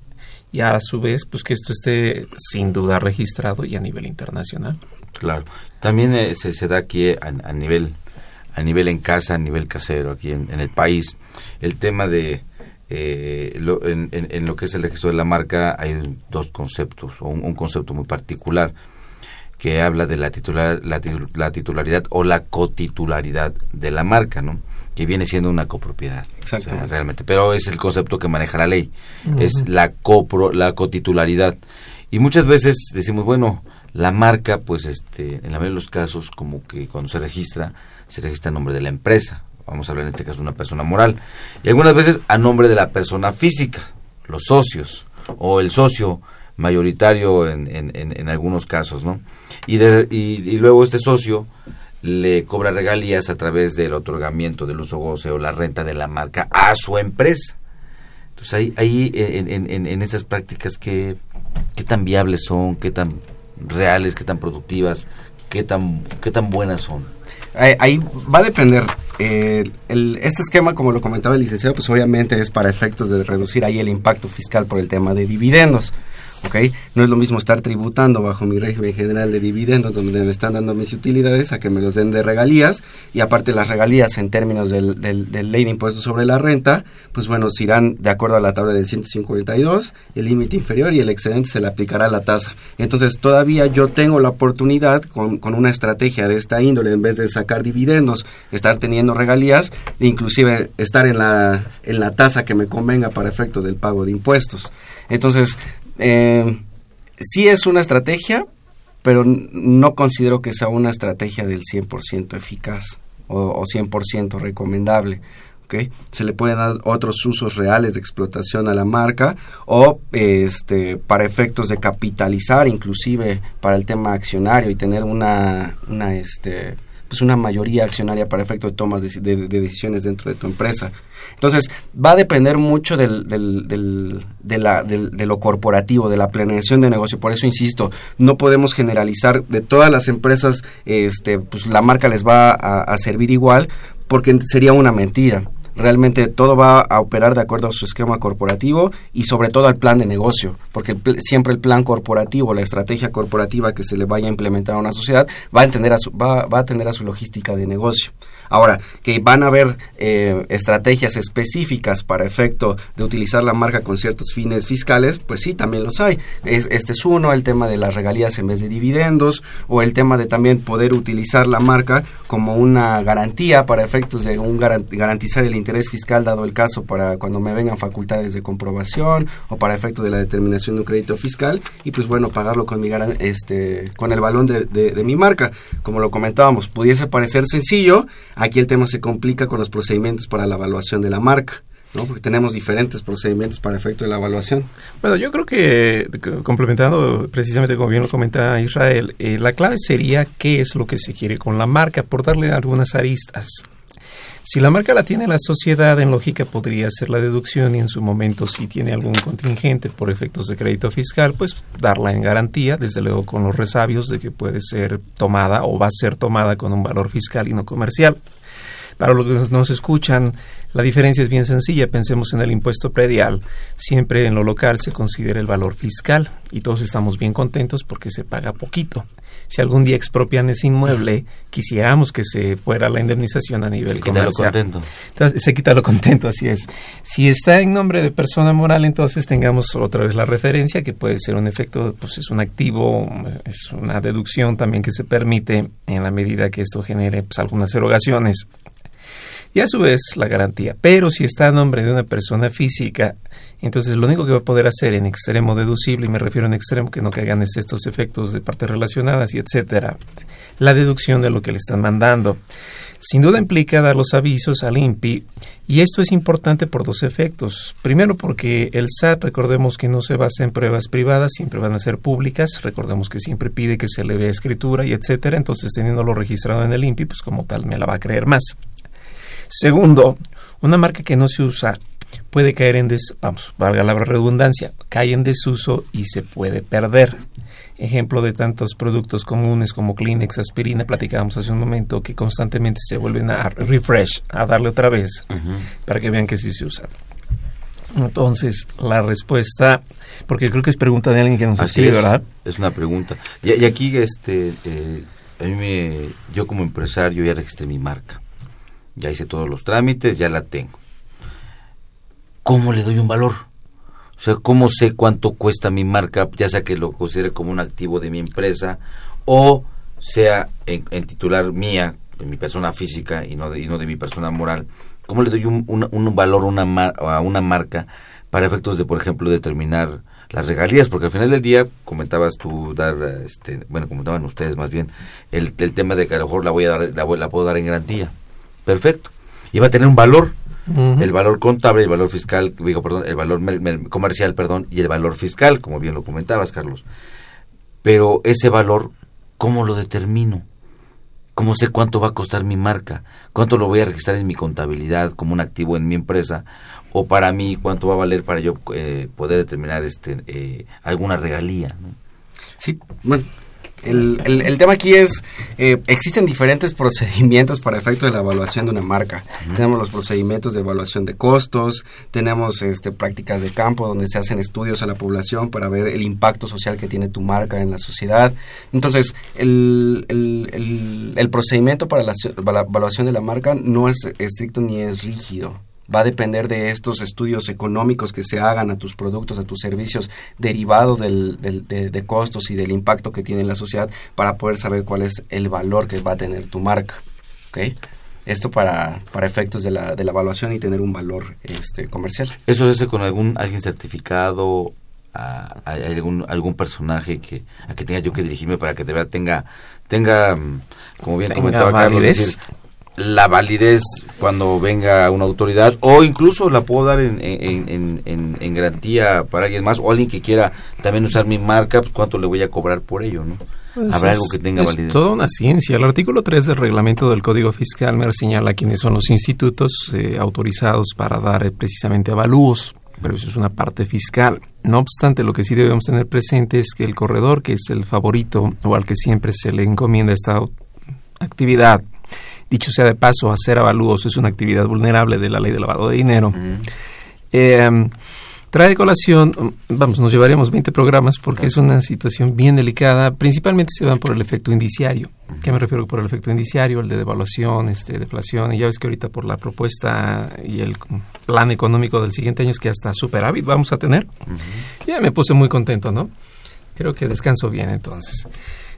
y a su vez, pues que esto esté sin duda registrado y a nivel internacional. Claro. También eh, se, se, da aquí a, nivel a nivel en casa, a nivel casero, aquí en, el país, el tema de eh, en, lo que es el registro de la marca hay dos conceptos, o un, concepto muy particular que habla de la, titular, la, la, titularidad o la cotitularidad de la marca, ¿no? Que viene siendo una copropiedad. realmente. Pero es el concepto que maneja la ley. Es la, copro, la cotitularidad. Y muchas veces decimos, bueno, la marca, pues este, en la mayoría de los casos, como que cuando se registra, se registra a nombre de la empresa. Vamos a hablar en este caso de una persona moral. Y algunas veces a nombre de la persona física, los socios, o el socio mayoritario en, en, en, algunos casos, ¿no? Y, de, y luego este socio le cobra regalías a través del otorgamiento del uso goce o la renta de la marca a su empresa. Entonces ahí, ahí en, en, en estas prácticas, ¿qué, ¿qué tan viables son? ¿Qué tan reales? ¿Qué tan productivas? ¿Qué tan, qué tan buenas son? Ahí, va a depender. Eh, el, este esquema, como lo comentaba el licenciado, pues obviamente es para efectos de reducir ahí el impacto fiscal por el tema de dividendos. No es lo mismo estar tributando bajo mi régimen general de dividendos, donde me están dando mis utilidades, a que me los den de regalías, y aparte las regalías en términos del, del, ley de impuestos sobre la renta, pues bueno, se irán de acuerdo a la tabla del 152, el límite inferior y el excedente se le aplicará la tasa. Entonces todavía yo tengo la oportunidad con, con una estrategia de esta índole, en vez de sacar dividendos, estar teniendo regalías, e inclusive estar en la, en la tasa que me convenga para efecto del pago de impuestos. Entonces, eh, sí es una estrategia, pero no considero que sea una estrategia del 100% eficaz o, 100% recomendable. ¿okay? Se le pueden dar otros usos reales de explotación a la marca o este, para efectos de capitalizar, inclusive para el tema accionario y tener una, una este, pues una mayoría accionaria para efecto de tomas de, decisiones dentro de tu empresa. Entonces, va a depender mucho del, del, de, la, de lo corporativo, de la planeación de negocio. Por eso insisto, no podemos generalizar de todas las empresas, este, pues la marca les va a servir igual, porque sería una mentira realmente todo va a operar de acuerdo a su esquema corporativo y sobre todo al plan de negocio, porque siempre el plan corporativo, la estrategia corporativa que se le vaya a implementar a una sociedad va a, entender a su, va, va a atender a su logística de negocio. Ahora, que van a haber eh, estrategias específicas para efecto de utilizar la marca con ciertos fines fiscales, pues sí, también los hay. Es, este es uno, el tema de las regalías en vez de dividendos, o el tema de también poder utilizar la marca como una garantía para efectos de un garantizar el interés fiscal, dado el caso para cuando me vengan facultades de comprobación o para efecto de la determinación de un crédito fiscal, y pues bueno, pagarlo con, mi este, con el balón de, de mi marca. Como lo comentábamos, pudiese parecer sencillo, Aquí el tema se complica con los procedimientos para la evaluación de la marca. ¿no? porque tenemos diferentes procedimientos para efecto de la evaluación. Bueno, yo creo que, complementando precisamente como bien lo comenta Israel, eh, la clave sería qué es lo que se quiere con la marca, por darle algunas aristas. Si la marca la tiene la sociedad, en lógica podría hacer la deducción y en su momento si tiene algún contingente por efectos de crédito fiscal, pues darla en garantía, desde luego con los resabios de que puede ser tomada o va a ser tomada con un valor fiscal y no comercial. Para los que nos escuchan, la diferencia es bien sencilla. Pensemos en el impuesto predial. Siempre en lo local se considera el valor fiscal y todos estamos bien contentos porque se paga poquito. Si algún día expropian ese inmueble, quisiéramos que se fuera la indemnización a nivel se Quita lo contento. Entonces, se quita lo contento, así es. Si está en nombre de persona moral, entonces tengamos otra vez la referencia, que puede ser un efecto, pues es un activo, es una deducción también que se permite en la medida que esto genere pues, algunas erogaciones y a su vez la garantía. Pero si está a nombre de una persona física, entonces lo único que va a poder hacer en extremo deducible, y me refiero en extremo que no caigan estos efectos de partes relacionadas y etcétera, la deducción de lo que le están mandando. Sin duda implica dar los avisos al INPI y esto es importante por dos efectos. Primero porque el SAT, recordemos que no se basa en pruebas privadas, siempre van a ser públicas, recordemos que siempre pide que se le vea escritura y etcétera, entonces teniéndolo registrado en el INPI, pues como tal me la va a creer más. Segundo, una marca que no se usa puede caer en des, vamos, valga la redundancia, cae en desuso y se puede perder. ejemplo de tantos productos comunes como Kleenex, aspirina, platicábamos hace un momento, que constantemente se vuelven a refresh, a darle otra vez, para que vean que sí se usa. Entonces, la respuesta, porque creo que es pregunta de alguien que nos Así escribe, es, ¿verdad? Es una pregunta. Y, y aquí, este, eh, a mí me, yo como empresario ya registré mi marca. Ya hice todos los trámites, ya la tengo. ¿Cómo le doy un valor? O sea, ¿cómo sé cuánto cuesta mi marca, ya sea que lo considere como un activo de mi empresa o sea en, titular mía, en mi persona física y no de, y no de mi persona moral? ¿Cómo le doy un, un- un valor a una, mar- a una marca para efectos de, por ejemplo, determinar las regalías? Porque al final del día, comentabas tú dar, este, bueno, comentaban ustedes más bien, el, el tema de que a lo mejor la voy a dar, la, la puedo dar en garantía. Perfecto. Y va a tener un valor, el valor contable, el valor fiscal, digo, perdón, el valor comercial, perdón, y el valor fiscal, como bien lo comentabas, Carlos. Pero ese valor, ¿cómo lo determino? ¿Cómo sé cuánto va a costar mi marca? ¿Cuánto lo voy a registrar en mi contabilidad como un activo en mi empresa? ¿O para mí cuánto va a valer para yo eh, poder determinar este eh, alguna regalía? ¿no? Sí, bueno, el, el- el tema aquí es, eh, existen diferentes procedimientos para efecto de la evaluación de una marca. Tenemos los procedimientos de evaluación de costos, tenemos este, prácticas de campo donde se hacen estudios a la población para ver el impacto social que tiene tu marca en la sociedad. Entonces, el, el- el- el procedimiento para la, para la evaluación de la marca no es estricto ni es rígido va a depender de estos estudios económicos que se hagan a tus productos, a tus servicios, derivado del, del- de, de costos y del impacto que tiene en la sociedad para poder saber cuál es el valor que va a tener tu marca. ¿ok? Esto para, para efectos de la, de la evaluación y tener un valor este, comercial. ¿Eso se hace con algún alguien certificado? a- a- ¿Hay algún, algún personaje que, a que tenga yo que dirigirme para que de verdad tenga, tenga mm, como bien Tenga comentaba Carlos, validez. decir, la validez cuando venga una autoridad o incluso la puedo dar en, en, en, en- en garantía para alguien más o alguien que quiera también usar mi marca, pues cuánto le voy a cobrar por ello, ¿no? Pues Habrá es- algo que tenga es validez. toda una ciencia. El artículo 3 del reglamento del Código Fiscal me señala quiénes son los institutos eh, autorizados para dar eh, precisamente avalúos, pero eso es una parte fiscal. No obstante, lo que sí debemos tener presente es que el corredor, que es el favorito o al que siempre se le encomienda esta actividad, dicho sea de paso, hacer avalúos es una actividad vulnerable de la ley de lavado de dinero. Eh, trae de colación, vamos, nos llevaríamos 20 programas porque es una situación bien delicada. Principalmente se van por el efecto indiciario. ¿Qué me refiero por el efecto indiciario? El de devaluación, este, deflación. Y ya ves que ahorita por la propuesta y el plan económico del siguiente año es que hasta superávit vamos a tener. Ya me puse muy contento, ¿no? Creo que descanso bien entonces.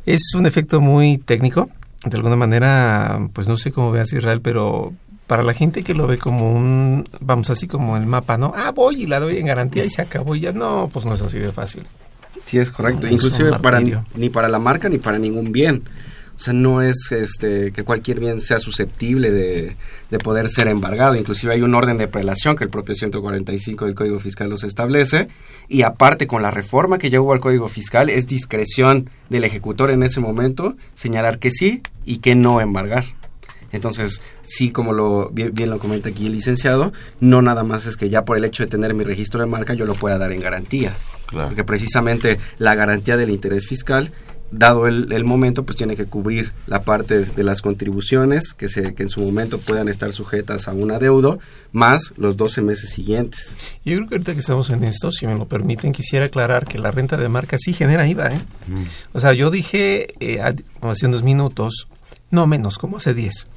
Es un efecto muy técnico. De alguna manera, pues no sé cómo veas Israel, pero para la gente que lo ve como un, vamos así como el mapa, ¿no? Ah, voy y la doy en garantía y se acabó y ya no, pues no es así de fácil. Sí, es correcto. Es Inclusive para, ni para la marca ni para ningún bien. O sea, no es este, que cualquier bien sea susceptible de, de poder ser embargado. Inclusive hay un orden de prelación que el propio 145 del Código Fiscal los establece. Y aparte, con la reforma que ya hubo al Código Fiscal, es discreción del ejecutor en ese momento señalar que sí y que no embargar. Entonces, sí, como lo bien, bien lo comenta aquí el licenciado, no nada más es que ya por el hecho de tener mi registro de marca yo lo pueda dar en garantía. Porque precisamente la garantía del interés fiscal, dado el, el momento, pues tiene que cubrir la parte de las contribuciones que, se, que en su momento puedan estar sujetas a un adeudo, más los 12 meses siguientes. Yo creo que ahorita que estamos en esto, si me lo permiten, quisiera aclarar que la renta de marca sí genera IVA, ¿eh? O sea, yo dije eh, hace unos minutos, no menos, como hace 10,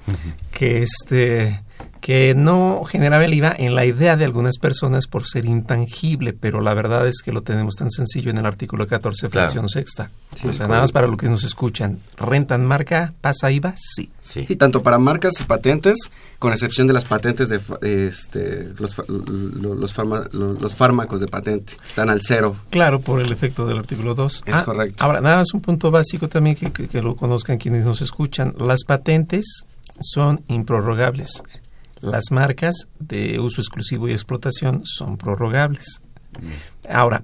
que este que no generaba el IVA en la idea de algunas personas por ser intangible, pero la verdad es que lo tenemos tan sencillo en el artículo 14, Claro. fracción sexta. Sí, o sea, nada más para lo que nos escuchan. ¿Rentan marca? ¿Pasa IVA? Sí. Y tanto para marcas y patentes, con excepción de las patentes de fa- este, los, los, farma- los fármacos de patente, están al cero. Claro, por el efecto del artículo 2. Es correcto. Ahora, nada más un punto básico también que, que- que lo conozcan quienes nos escuchan. Las patentes son improrrogables. Las marcas de uso exclusivo y explotación son prorrogables. Ahora,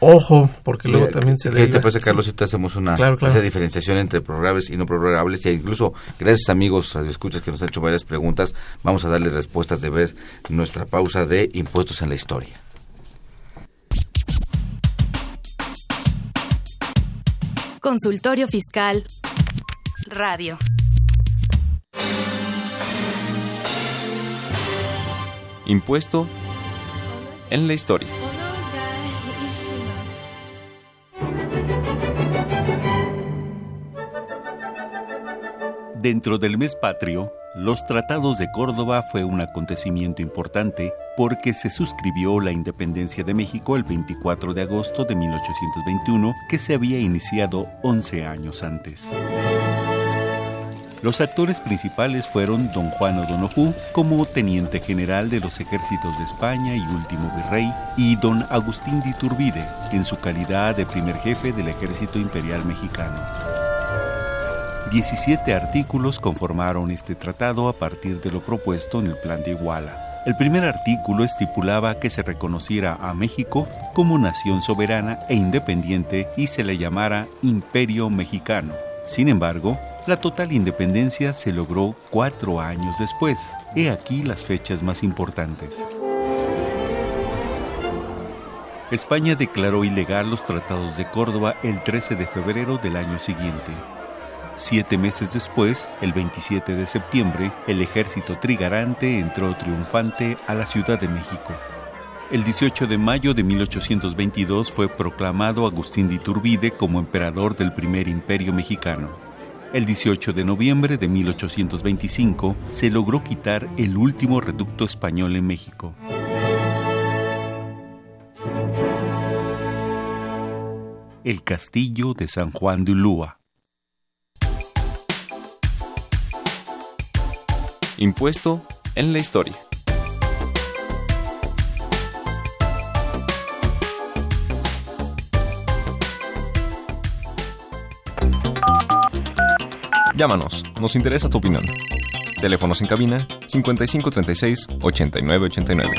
ojo, porque luego Mira, también se ¿qué deriva... te parece, sí. Carlos, si te hacemos una Claro, claro. esa diferenciación entre prorrogables y no prorrogables? Y incluso, gracias amigos, a los escuchas que nos han hecho varias preguntas, vamos a darle respuestas de ver nuestra pausa de impuestos en la historia. Consultorio Fiscal Radio. Impuesto en la historia. Dentro del mes patrio, los tratados de Córdoba fue un acontecimiento importante porque se suscribió la independencia de México el 24 de agosto de 1821 que se había iniciado 11 años antes. Los actores principales fueron don Juan O'Donoghue como teniente general de los ejércitos de España y último virrey y don Agustín de Iturbide en su calidad de primer jefe del ejército imperial mexicano. 17 artículos conformaron este tratado a partir de lo propuesto en el Plan de Iguala. El primer artículo estipulaba que se reconociera a México como nación soberana e independiente y se le llamara Imperio Mexicano. Sin embargo, la total independencia se logró cuatro años después. He aquí las fechas más importantes. España declaró ilegal los tratados de Córdoba el 13 de febrero del año siguiente. Siete meses después, el 27 de septiembre, el ejército trigarante entró triunfante a la Ciudad de México. El 18 de mayo de 1822 fue proclamado Agustín de Iturbide como emperador del primer imperio mexicano. El 18 de noviembre de 1825 se logró quitar el último reducto español en México. El castillo de San Juan de Ulúa. Impuesto en la historia. Llámanos, nos interesa tu opinión. Teléfonos en cabina 5536 8989.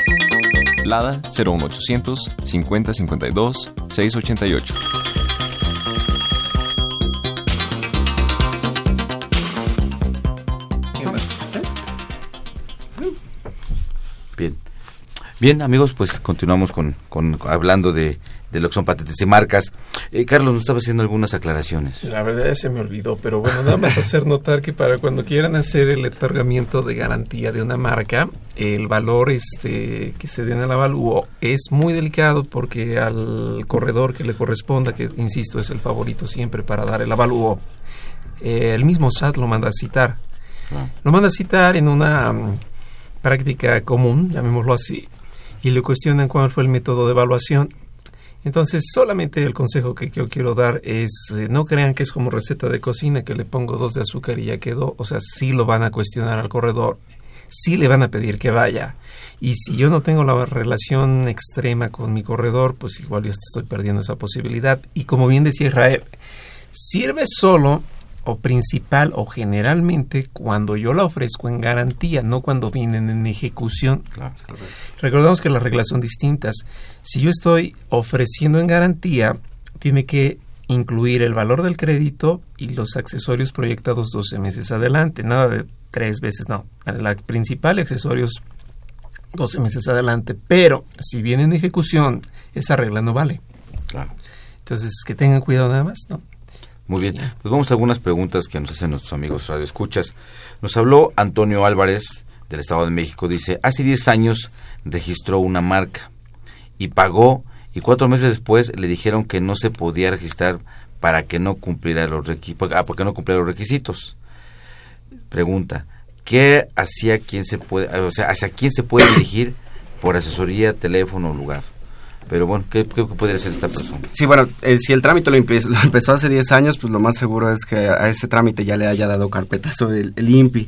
Lada 01800 5052 688. Bien. Bien, amigos, pues continuamos con, con hablando de, de lo que son patentes y marcas. Eh, Carlos nos estaba haciendo algunas aclaraciones. La verdad se me olvidó, pero bueno, nada más hacer notar que para cuando quieran hacer el otorgamiento de garantía de una marca, el valor este que se den al avalúo es muy delicado porque al corredor que le corresponda, que insisto es el favorito siempre para dar el avalúo, eh, el mismo SAT lo manda a citar. Lo manda a citar en una mm, práctica común, llamémoslo así, y le cuestionan cuál fue el método de evaluación entonces, solamente el consejo que yo quiero dar es, eh, no crean que es como receta de cocina, que le pongo dos de azúcar y ya quedó. O sea, sí lo van a cuestionar al corredor, sí le van a pedir que vaya. Y si yo no tengo la relación extrema con mi corredor, pues igual yo estoy perdiendo esa posibilidad. Y como bien decía Israel, sirve solo o principal o generalmente cuando yo la ofrezco en garantía, no cuando vienen en ejecución. Recordamos que las reglas son distintas. Si yo estoy ofreciendo en garantía, tiene que incluir el valor del crédito y los accesorios proyectados 12 meses adelante, nada de tres veces, no. La principal accesorios 12 meses adelante, pero si viene en ejecución, esa regla no vale. Entonces, que tengan cuidado nada más, ¿no? Muy bien, pues vamos a algunas preguntas que nos hacen nuestros amigos radioescuchas. Nos habló Antonio Álvarez del Estado de México, dice, hace 10 años registró una marca y pagó y cuatro meses después le dijeron que no se podía registrar para que no cumpliera los requisitos, ah, porque no cumpliera los requisitos. Pregunta, ¿qué hacía quién se puede, o sea, hacia quién se puede dirigir por asesoría, teléfono o lugar? Pero bueno, ¿qué, qué podría ser esta persona? Sí, bueno, eh, si el trámite lo, empezó hace 10 años, pues lo más seguro es que a ese trámite ya le haya dado carpetazo el, el.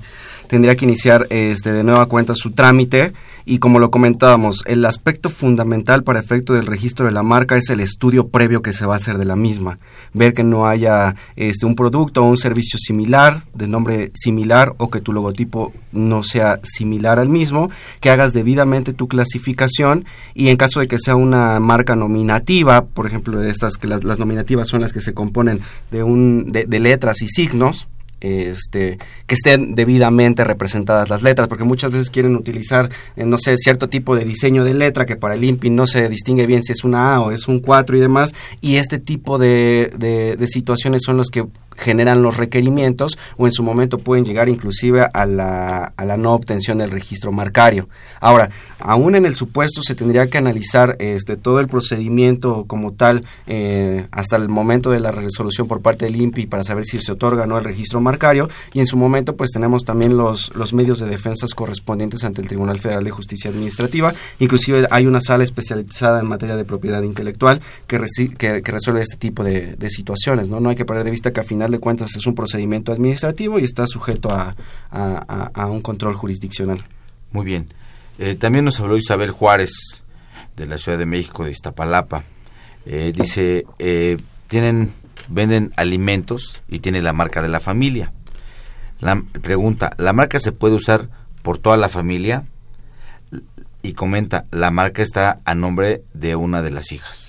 Tendría que iniciar este, de nueva cuenta su trámite y como lo comentábamos, el aspecto fundamental para efecto del registro de la marca es el estudio previo que se va a hacer de la misma. Ver que no haya este, un producto o un servicio similar, de nombre similar, o que tu logotipo no sea similar al mismo, que hagas debidamente tu clasificación y en caso de que sea una marca nominativa, por ejemplo, estas que las, nominativas son las que se componen de, un, de letras y signos, este, que estén debidamente representadas las letras, porque muchas veces quieren utilizar, eh, no sé, cierto tipo de diseño de letra que para el INPI no se distingue bien si es una A o es un 4 y demás, y este tipo de, de, de situaciones son los que generan los requerimientos o en su momento pueden llegar inclusive a la, a la no obtención del registro marcario. Ahora, aún en el supuesto se tendría que analizar este, todo el procedimiento como tal eh, hasta el momento de la resolución por parte del INPI para saber si se otorga o no el registro marcario y en su momento pues tenemos también los, los medios de defensas correspondientes ante el Tribunal Federal de Justicia Administrativa. Inclusive hay una sala especializada en materia de propiedad intelectual que, que, que resuelve este tipo de, situaciones. ¿no? no hay que perder de vista que al final de cuentas es un procedimiento administrativo y está sujeto a, a, a un control jurisdiccional. Muy bien. Eh, también nos habló Isabel Juárez de la Ciudad de México, de Iztapalapa. Eh, dice, eh, tienen, venden alimentos y tiene la marca de la familia. La pregunta, ¿la marca se puede usar por toda la familia? Y comenta, la marca está a nombre de una de las hijas.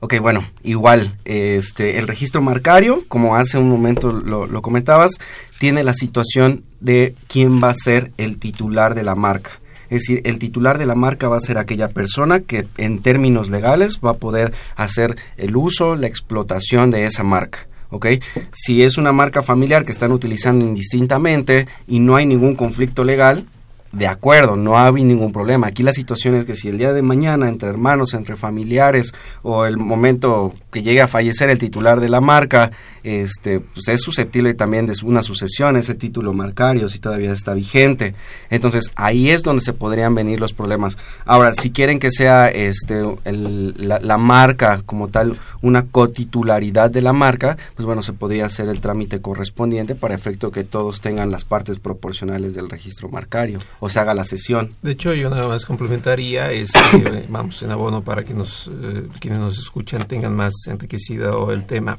Ok, bueno, igual, este, el registro marcario, como hace un momento lo, lo, comentabas, tiene la situación de quién va a ser el titular de la marca. Es decir, el titular de la marca va a ser aquella persona que en términos legales va a poder hacer el uso, la explotación de esa marca. ¿ok? Si es una marca familiar que están utilizando indistintamente y no hay ningún conflicto legal, de acuerdo, no ha habido ningún problema. Aquí la situación es que si el día de mañana entre hermanos, entre familiares o el momento que llegue a fallecer el titular de la marca, este, pues es susceptible también de una sucesión, ese título marcario, si todavía está vigente. Entonces ahí es donde se podrían venir los problemas. Ahora, si quieren que sea este, la, la, marca como tal una cotitularidad de la marca, pues bueno, se podría hacer el trámite correspondiente para efecto que todos tengan las partes proporcionales del registro marcario o se haga la sesión. De hecho, yo nada más complementaría, es vamos, en abono para que nos, eh, quienes nos escuchan tengan más enriquecido el tema.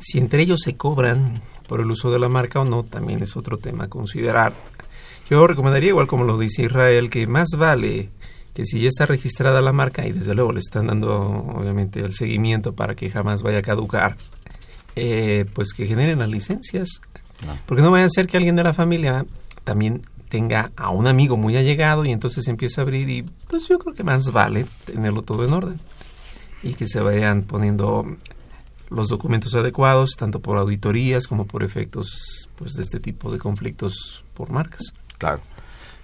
Si entre ellos se cobran por el uso de la marca o no, también es otro tema a considerar. Yo recomendaría, igual como lo dice Israel, que más vale que si ya está registrada la marca y desde luego le están dando obviamente el seguimiento para que jamás vaya a caducar, eh, pues que generen las licencias. Porque no vaya a ser que alguien de la familia también tenga a un amigo muy allegado y entonces empieza a abrir y pues yo creo que más vale tenerlo todo en orden y que se vayan poniendo los documentos adecuados tanto por auditorías como por efectos pues de este tipo de conflictos por marcas. Claro.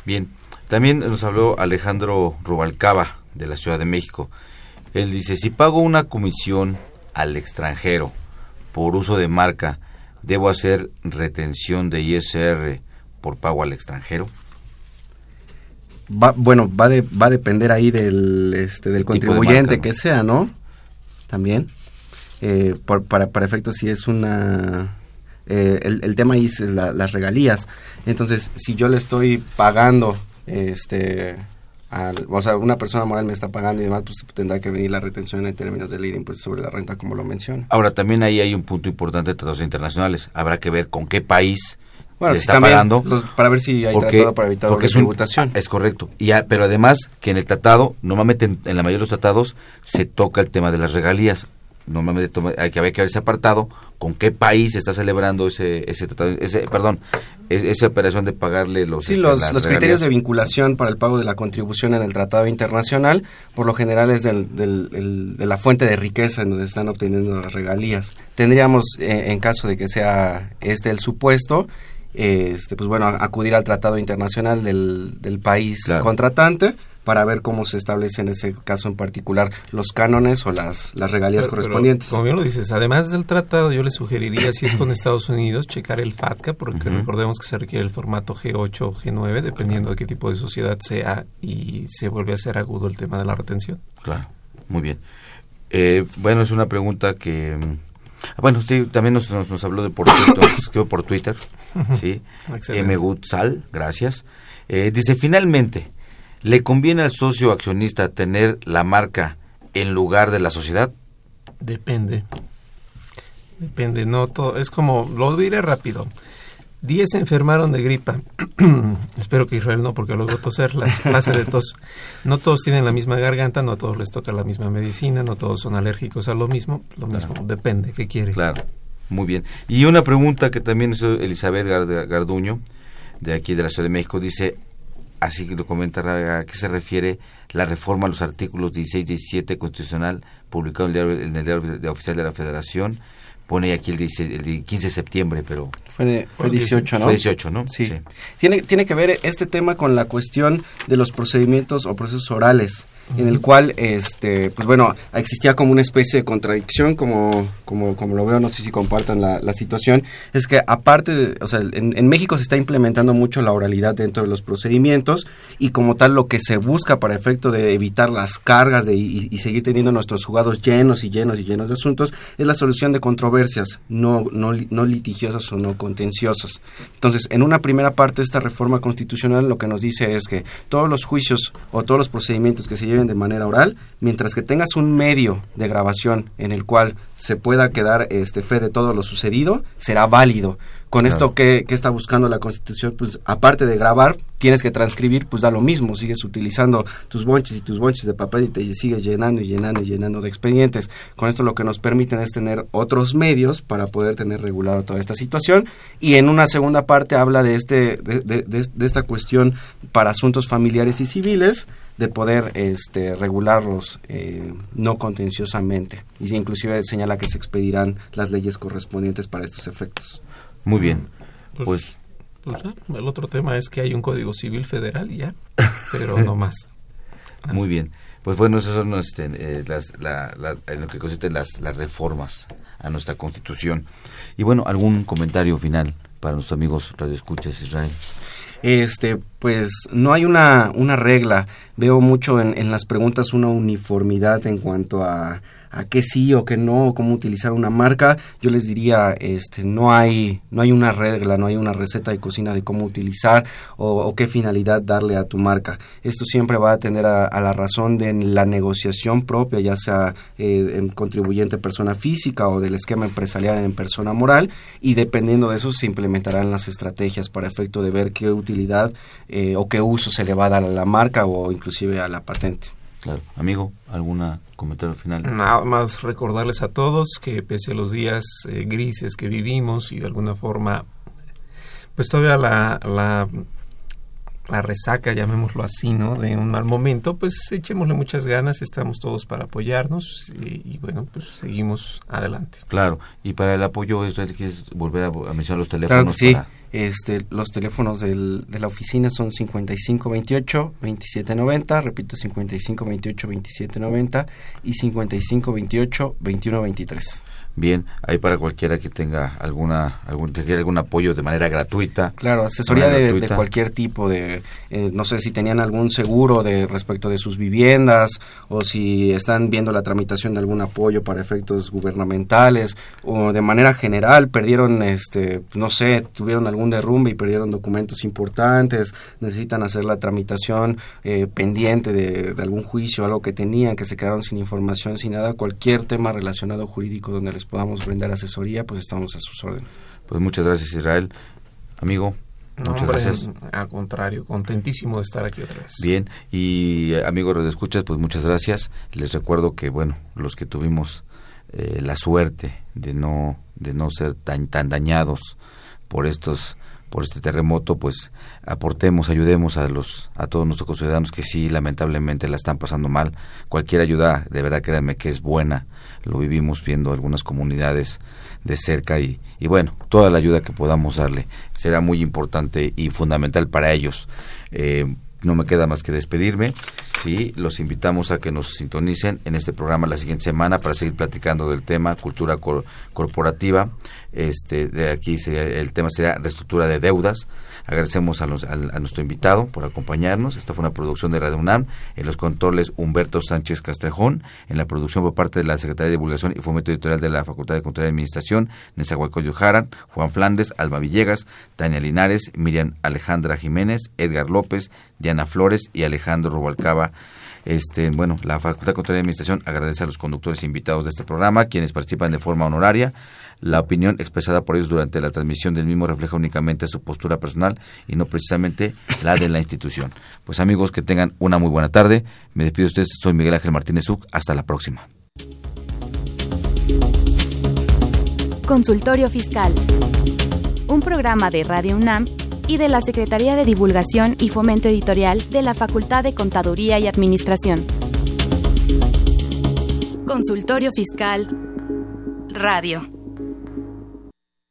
Bien, también nos habló Alejandro Rubalcaba de la Ciudad de México. Él dice, si pago una comisión al extranjero por uso de marca, ¿debo hacer retención de ISR por pago al extranjero? Va, bueno, va, de, va a depender ahí del, este, del contribuyente que sea, ¿no? También. Eh, por, para, para efectos si es una... Eh, el, el, tema ahí es la, las regalías. Entonces, si yo le estoy pagando, este, al, o sea, una persona moral me está pagando y demás, pues tendrá que venir la retención en términos del IDI, pues sobre la renta, como lo menciona. Ahora, también ahí hay un punto importante de tratados internacionales. Habrá que ver con qué país bueno, está pagando. los- para ver si hay porque, tratado para evitar porque doble es un- tributación. Es correcto. Y ya- pero además que en el tratado, normalmente en, en la mayoría de los tratados, se toca el tema de las regalías. Normalmente hay que haber que haberse apartado con qué país está celebrando ese ese tratado, ese perdón, es- esa operación de pagarle los Sí, este, los, los criterios de vinculación para el pago de la contribución en el tratado internacional, por lo general es del, del- el- de la fuente de riqueza en donde están obteniendo las regalías. Tendríamos, eh, en caso de que sea este el supuesto, este, pues bueno, acudir al tratado internacional del, del país Claro. contratante para ver cómo se establece en ese caso en particular los cánones o las, las regalías Pero- pero, correspondientes. como bien lo dices, además del tratado, yo le sugeriría, si es con Estados Unidos, checar el FATCA, porque recordemos que se requiere el formato G8 o G9, dependiendo de qué tipo de sociedad sea, y se vuelve a ser agudo el tema de la retención. Claro, muy bien. Eh, bueno, es una pregunta que... Bueno, sí, también nos, nos, nos habló de por Twitter, escribió por Twitter, sí. M. Gutzal, gracias. Eh, dice, finalmente, ¿le conviene al socio accionista tener la marca en lugar de la sociedad? Depende. Depende, no todo. Es como, lo diré rápido. Diez se enfermaron de gripa. Espero que Israel no, porque luego toser, las clase de tos. No todos tienen la misma garganta, no a todos les toca la misma medicina, no todos son alérgicos a lo mismo. Lo mismo, depende, ¿qué quiere? Claro, Muy bien. Y una pregunta que también hizo Elizabeth Garduño, de aquí de la Ciudad de México, dice, así que lo comenta, ¿a qué se refiere la reforma a los artículos 16 y 17 constitucional publicado en el diario, en el de oficial de la Federación? Pone aquí el, el 15 de septiembre, pero... Fue, fue 18, ¿no? Fue 18, ¿no? Sí. sí. Tiene, tiene que ver este tema con la cuestión de los procedimientos o procesos orales en el cual, este, pues bueno, existía como una especie de contradicción, como, como, como lo veo, no sé si compartan la, situación, es que aparte, de, o sea, en, México se está implementando mucho la oralidad dentro de los procedimientos y como tal lo que se busca para efecto de evitar las cargas de, y, y, seguir teniendo nuestros jugados llenos y llenos y llenos de asuntos es la solución de controversias no, no, no litigiosas o no contenciosas. Entonces, en una primera parte de esta reforma constitucional lo que nos dice es que todos los juicios o todos los procedimientos que se lleven de manera oral, mientras que tengas un medio de grabación en el cual se pueda quedar este fe de todo lo sucedido, será válido. Con esto que, está buscando la Constitución, pues aparte de grabar, tienes que transcribir, pues da lo mismo, sigues utilizando tus bonches y tus bonches de papel y te sigues llenando y llenando y llenando de expedientes. Con esto lo que nos permiten es tener otros medios para poder tener regulado toda esta situación y en una segunda parte habla de, este, de, esta cuestión para asuntos familiares y civiles, de poder este, regularlos eh, no contenciosamente y inclusive señala que se expedirán las leyes correspondientes para estos efectos. Muy bien. Pues, pues, pues el otro tema es que hay un Código Civil Federal y ya, pero no más. Muy bien. Pues bueno, esas son este, eh, las, en lo que consisten las, las reformas a nuestra Constitución. Y bueno, algún comentario final para nuestros amigos Radio Escuchas Israel. Este, pues no hay una, una regla. Veo mucho en, en las preguntas una uniformidad en cuanto a, a qué sí o qué no, cómo utilizar una marca, yo les diría, este, no hay, no hay una regla, no hay una receta de cocina de cómo utilizar o, qué finalidad darle a tu marca. Esto siempre va a atender a, la razón de la negociación propia, ya sea eh, en contribuyente persona física o del esquema empresarial en persona moral, y dependiendo de eso se implementarán las estrategias para efecto de ver qué utilidad eh, o qué uso se le va a dar a la marca o inclusive a la patente. Claro. Amigo, ¿alguna comentario final? Nada más recordarles a todos que pese a los días eh, grises que vivimos y de alguna forma, pues todavía la, la, la, resaca, llamémoslo así, ¿no? De un mal momento, pues echémosle muchas ganas, estamos todos para apoyarnos y, bueno, pues seguimos adelante. Claro, y para el apoyo, ¿quieres volver a, mencionar los teléfonos? sí. Este, los teléfonos del, de la oficina son 5528-2790, repito 5528-2790 y 5528-2123. Bien, ahí para cualquiera que tenga alguna algún, algún apoyo de manera gratuita. Claro, asesoría de, cualquier tipo, de eh, no sé si tenían algún seguro de respecto de sus viviendas o si están viendo la tramitación de algún apoyo para efectos gubernamentales o de manera general perdieron, este, no sé, tuvieron algún derrumbe y perdieron documentos importantes, necesitan hacer la tramitación eh, pendiente de, de algún juicio, algo que tenían, que se quedaron sin información, sin nada, cualquier tema relacionado jurídico donde les podamos brindar asesoría, pues estamos a sus órdenes. Pues muchas gracias Israel. Amigo, Muchas gracias. Al contrario, contentísimo de estar aquí otra vez. Bien, y eh, amigos de escuchas, pues muchas gracias. Les recuerdo que, bueno, los que tuvimos eh, la suerte de no, de no ser tan, tan dañados por estos por este terremoto, pues aportemos, ayudemos a los a todos nuestros ciudadanos que sí lamentablemente la están pasando mal. Cualquier ayuda, de verdad créanme que es buena. Lo vivimos viendo algunas comunidades de cerca y, y bueno, toda la ayuda que podamos darle será muy importante y fundamental para ellos. Eh, no me queda más que despedirme. Sí, los invitamos a que nos sintonicen en este programa la siguiente semana para seguir platicando del tema cultura corporativa. Este, de aquí el tema sería reestructura de deudas. Agradecemos a, nuestro invitado por acompañarnos. Esta fue una producción de Radio UNAM. En los controles Humberto Sánchez Castrejón. En la producción por parte de la Secretaría de Divulgación y Fomento Editorial de la Facultad de Control y Administración, Nezahualcóyotl Jaran, Juan Flandes, Alba Villegas, Tania Linares, Miriam Alejandra Jiménez, Edgar López, Diana Flores y Alejandro Rubalcaba. Este, bueno, la Facultad de Control y Administración agradece a los conductores invitados de este programa, quienes participan de forma honoraria. La opinión expresada por ellos durante la transmisión del mismo refleja únicamente su postura personal y no precisamente la de la institución. Pues amigos, que tengan una muy buena tarde. Me despido de ustedes, soy Miguel Ángel Martínez Uc. Hasta la próxima. Consultorio Fiscal. Un programa de Radio UNAM y de la Secretaría de Divulgación y Fomento Editorial de la Facultad de Contaduría y Administración. Consultorio Fiscal Radio.